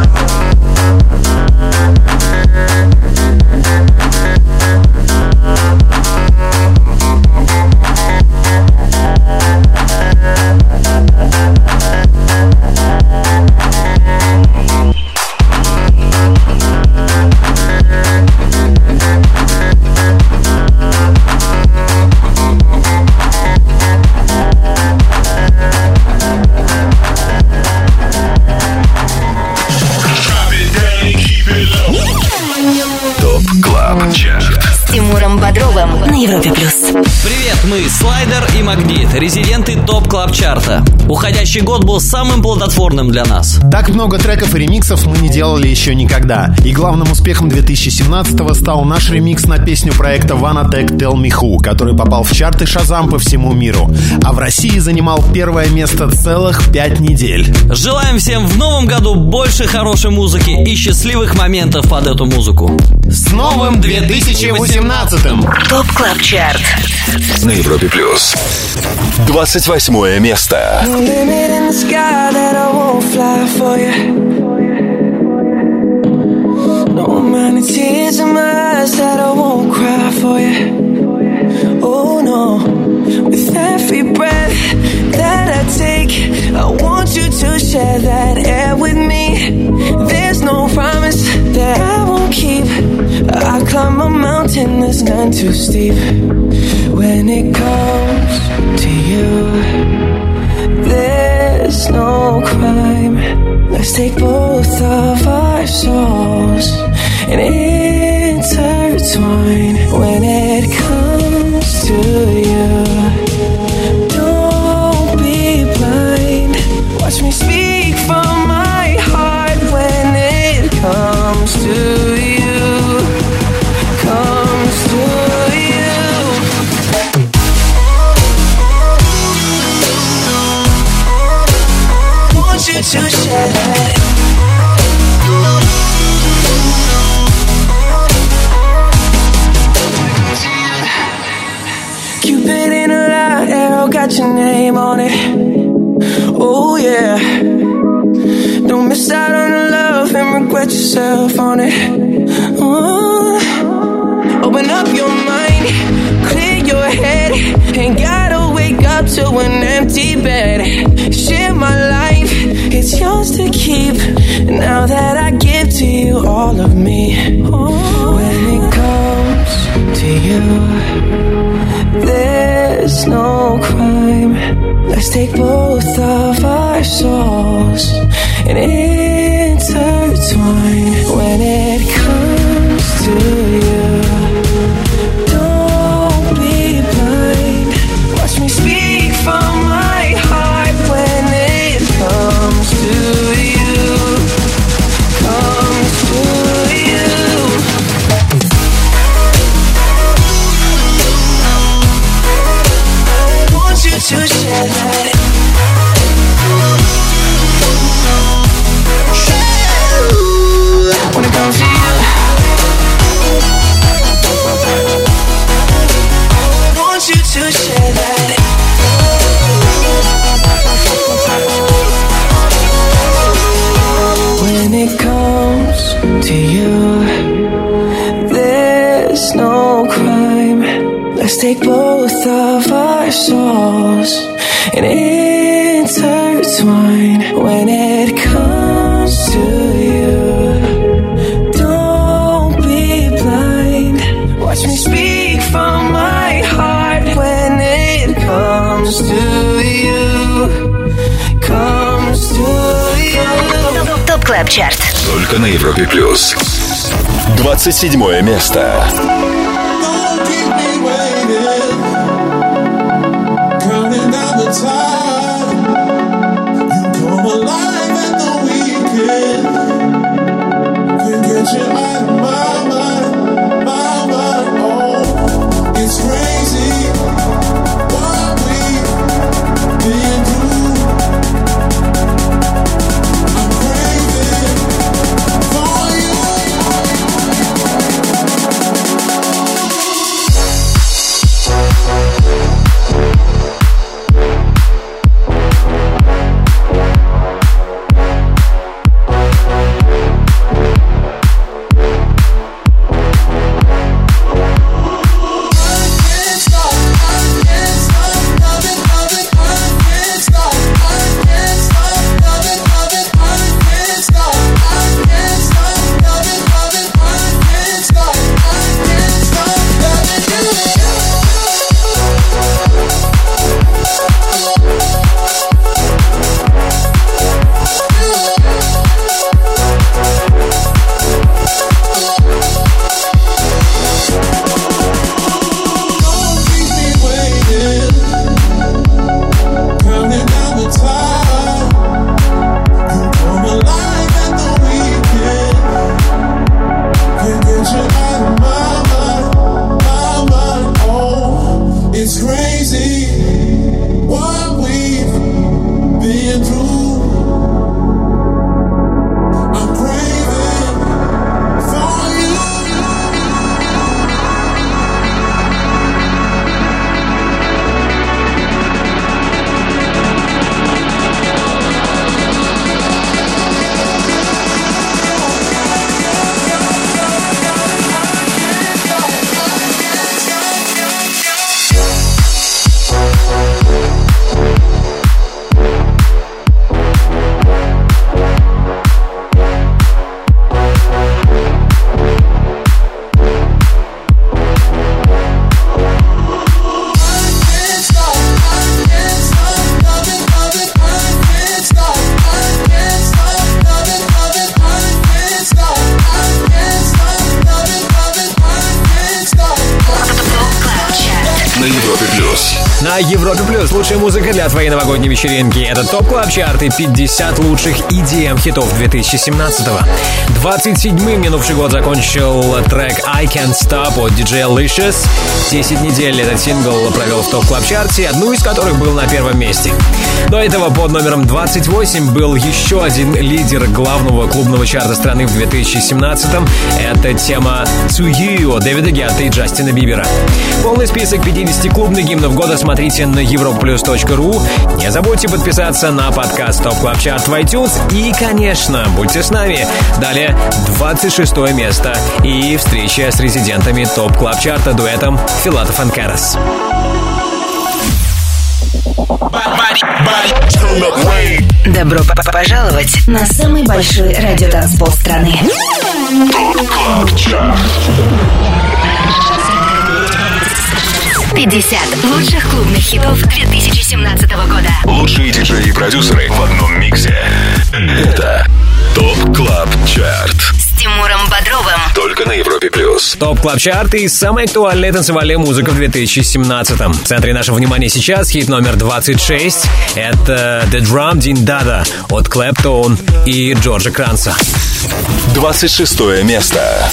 Для нас. Так много треков и ремиксов мы не делали еще никогда. И главным успехом 2017-го стал наш ремикс на песню проекта Vanotek Tell Me Who, который попал в чарты Shazam по всему миру. А в России занимал первое место целых пять недель. Желаем всем в новом году больше хорошей музыки и счастливых моментов под эту музыку. С новым 2018-м! Top Club Chart. На Европе плюс. 28 место. No. No amount of tears in my eyes that I won't cry for you. With every breath that I take, I want you to share that air with me. There's no promise that I won't keep. I climb a mountain that's none too steep. When it comes to you, there's no crime. Let's take both of our souls and intertwine. When it comes to you, to share. Cupid in a lie, arrow got your name on it. Oh yeah. Don't miss out on the love and regret yourself on it. Oh. Open up your mind, clear your head. Ain't gotta wake up to an empty bed. Share my life, it's yours to keep. Now that I give to you all of me. When it comes to you, there's no crime. Let's take both of our souls and intertwine. Чарт. Только на Европе плюс. 27 место. Top Club Chart и 50 лучших EDM хитов 2017-го. 27-м минувший год закончил трек I Can't Stop от DJ Licious. 10 недель этот сингл провел в Top Club Chart е, одну из которых был на первом месте. До этого под номером 28 был еще один лидер главного клубного чарта страны в 2017-м. Это тема To You от Дэвида Гетты и Джастина Бибера. Полный список 50 клубных гимнов года смотрите на europlus.ru. Не забудьте подписаться на подкаст Top Club Chart в iTunes. И, конечно, будьте с нами. Далее 26 место и встреча с резидентами Top Club Chart а дуэтом Филатов and Карас. Добро п- пожаловать на самый большой радиотанцпол страны. 50 лучших клубных хитов 2017 года. Лучшие диджеи и продюсеры в одном миксе. Это Top Club Chart. С Тимуром Бодровым. Только на Европе Плюс. Top Club Chart и самая актуальная танцевальная музыка в 2017 В центре нашего внимания сейчас хит номер 26. Это The Drums Din Daa Daa от Claptone и Джорджа Кранца. 26 место.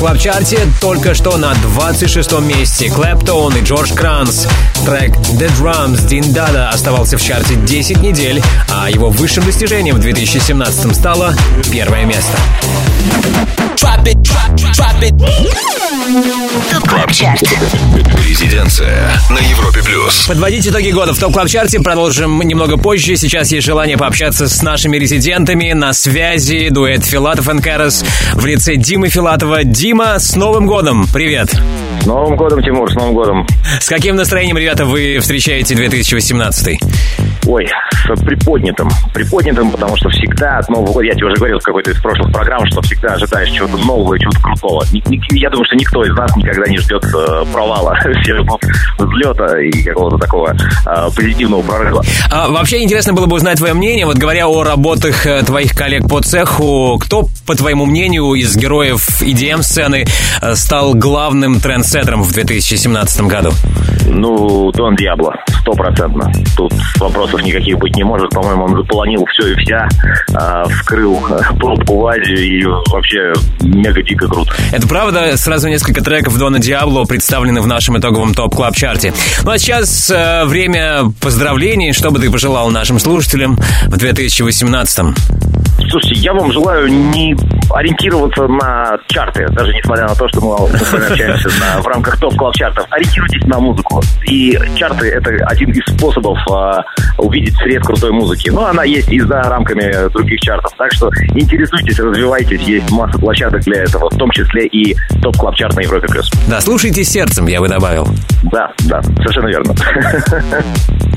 Года в топ клаб чарте Только что на 26 месте Claptone и Джордж Кранц. Трек The Drums Din Daa Daa оставался в чарте 10 недель, а его высшим достижением в 2017 стало первое место. Top Club Chart. Резиденция на Европе Плюс. Подводить итоги года в Top Club Chart е продолжим немного позже. Сейчас есть желание пообщаться с нашими резидентами. На связи дуэт Филатов и Карас в лице Димы Филатова. Дима, с Новым годом! Привет! С Новым годом, Тимур, с Новым годом. С каким настроением, ребята, вы встречаете 2018? Ой, с приподнятым. Приподнятым, потому что всегда от Нового года, я тебе уже говорил в какой-то из прошлых программ, что всегда ожидаешь чего-то нового и чего-то крутого. Я думаю, что никто из нас никогда не ждет э, провала, все ждут взлета и какого-то такого э, позитивного прорыва. А, вообще интересно было бы узнать твое мнение. Вот говоря о работах э, твоих коллег по цеху, кто, по твоему мнению, из героев EDM-сцены э, стал главным трендсеттером в 2017 году? Ну, Дон Диабло, стопроцентно. Тут вопросов никаких быть не может. По-моему, он заполонил все и вся, э, вскрыл пробку в Азию и вообще мега дико круто. Это правда, сразу несколько треков Дона Диабло представлены в нашем итоговом топ клаб чарте Ну а сейчас э, время поздравлений. Что бы ты пожелал нашим слушателям в 2018 Слушайте, я вам желаю не ориентироваться на чарты, даже несмотря на то, что мы с вами общаемся на- в рамках топ клаб чартов. Ориентируйтесь на музыку. И чарты — это один из способов а, увидеть сред крутой музыки. Но она есть и за рамками других чартов. Так что интересуйтесь, развивайтесь. Есть масса площадок для этого, в том числе и топ клаб чарт на Европе+. плюс. Да, слушайте сердцем, я бы добавил. Да, да, совершенно верно.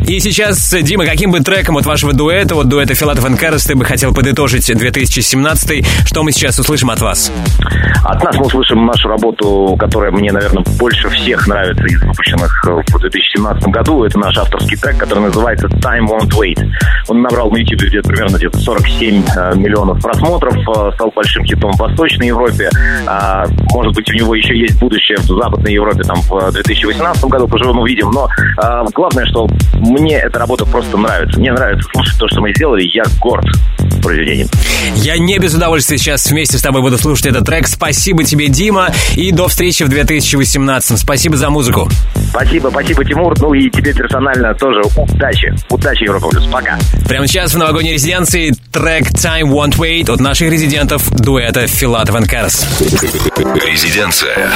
И сейчас, Дима, каким бы треком от вашего дуэта, от дуэта Филатов и ты бы хотел подытожить 2017 Что мы сейчас услышим от вас? От нас мы услышим нашу работу, которая мне, наверное, больше всех нравится из выпущенных в 2017 году. Это наш авторский трек, который называется Time Won't Wait. Он набрал на YouTube где-то примерно где-то 47 э, миллионов просмотров, э, стал большим хитом в Восточной Европе. А, Может быть, у него еще есть будущее в Западной Европе там в 2018 году, поживем увидим. Но а, главное, что мне эта работа просто нравится. Мне нравится слушать то, что мы сделали. Я горд произведением. Я не без удовольствия сейчас вместе с тобой буду слушать этот трек. Спасибо тебе, Дима, и до встречи в 2018. Спасибо за музыку. Спасибо, спасибо, Тимур. Ну и тебе персонально тоже удачи. Удачи, Европа Плюс. Пока. Прямо сейчас в новогодней резиденции трек Time Won't Wait от наших резидентов дуэта Филатов и Карас. Резиденция.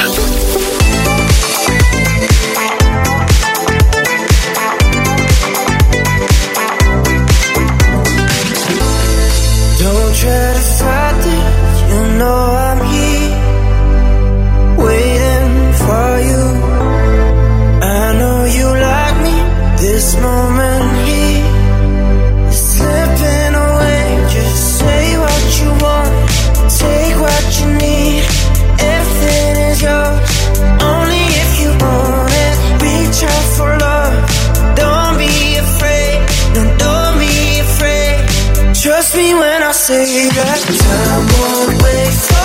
Say that time won't wait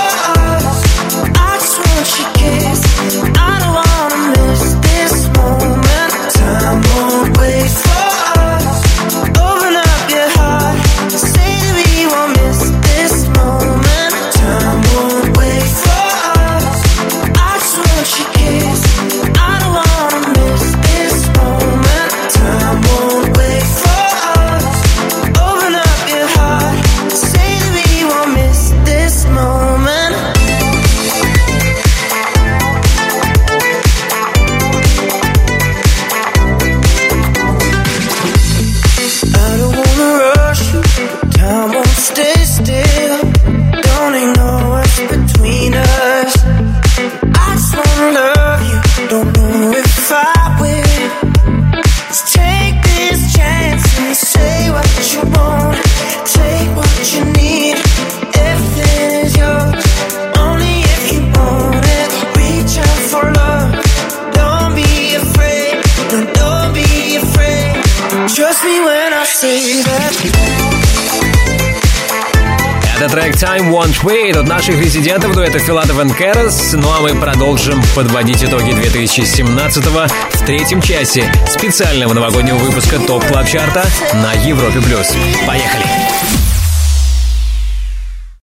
Time Won't Wait от наших резидентов дуэта Филатов и Карас. Ну а мы продолжим подводить итоги 2017-го в третьем часе специального новогоднего выпуска Top Club Chart а на Европе+. плюс. Поехали!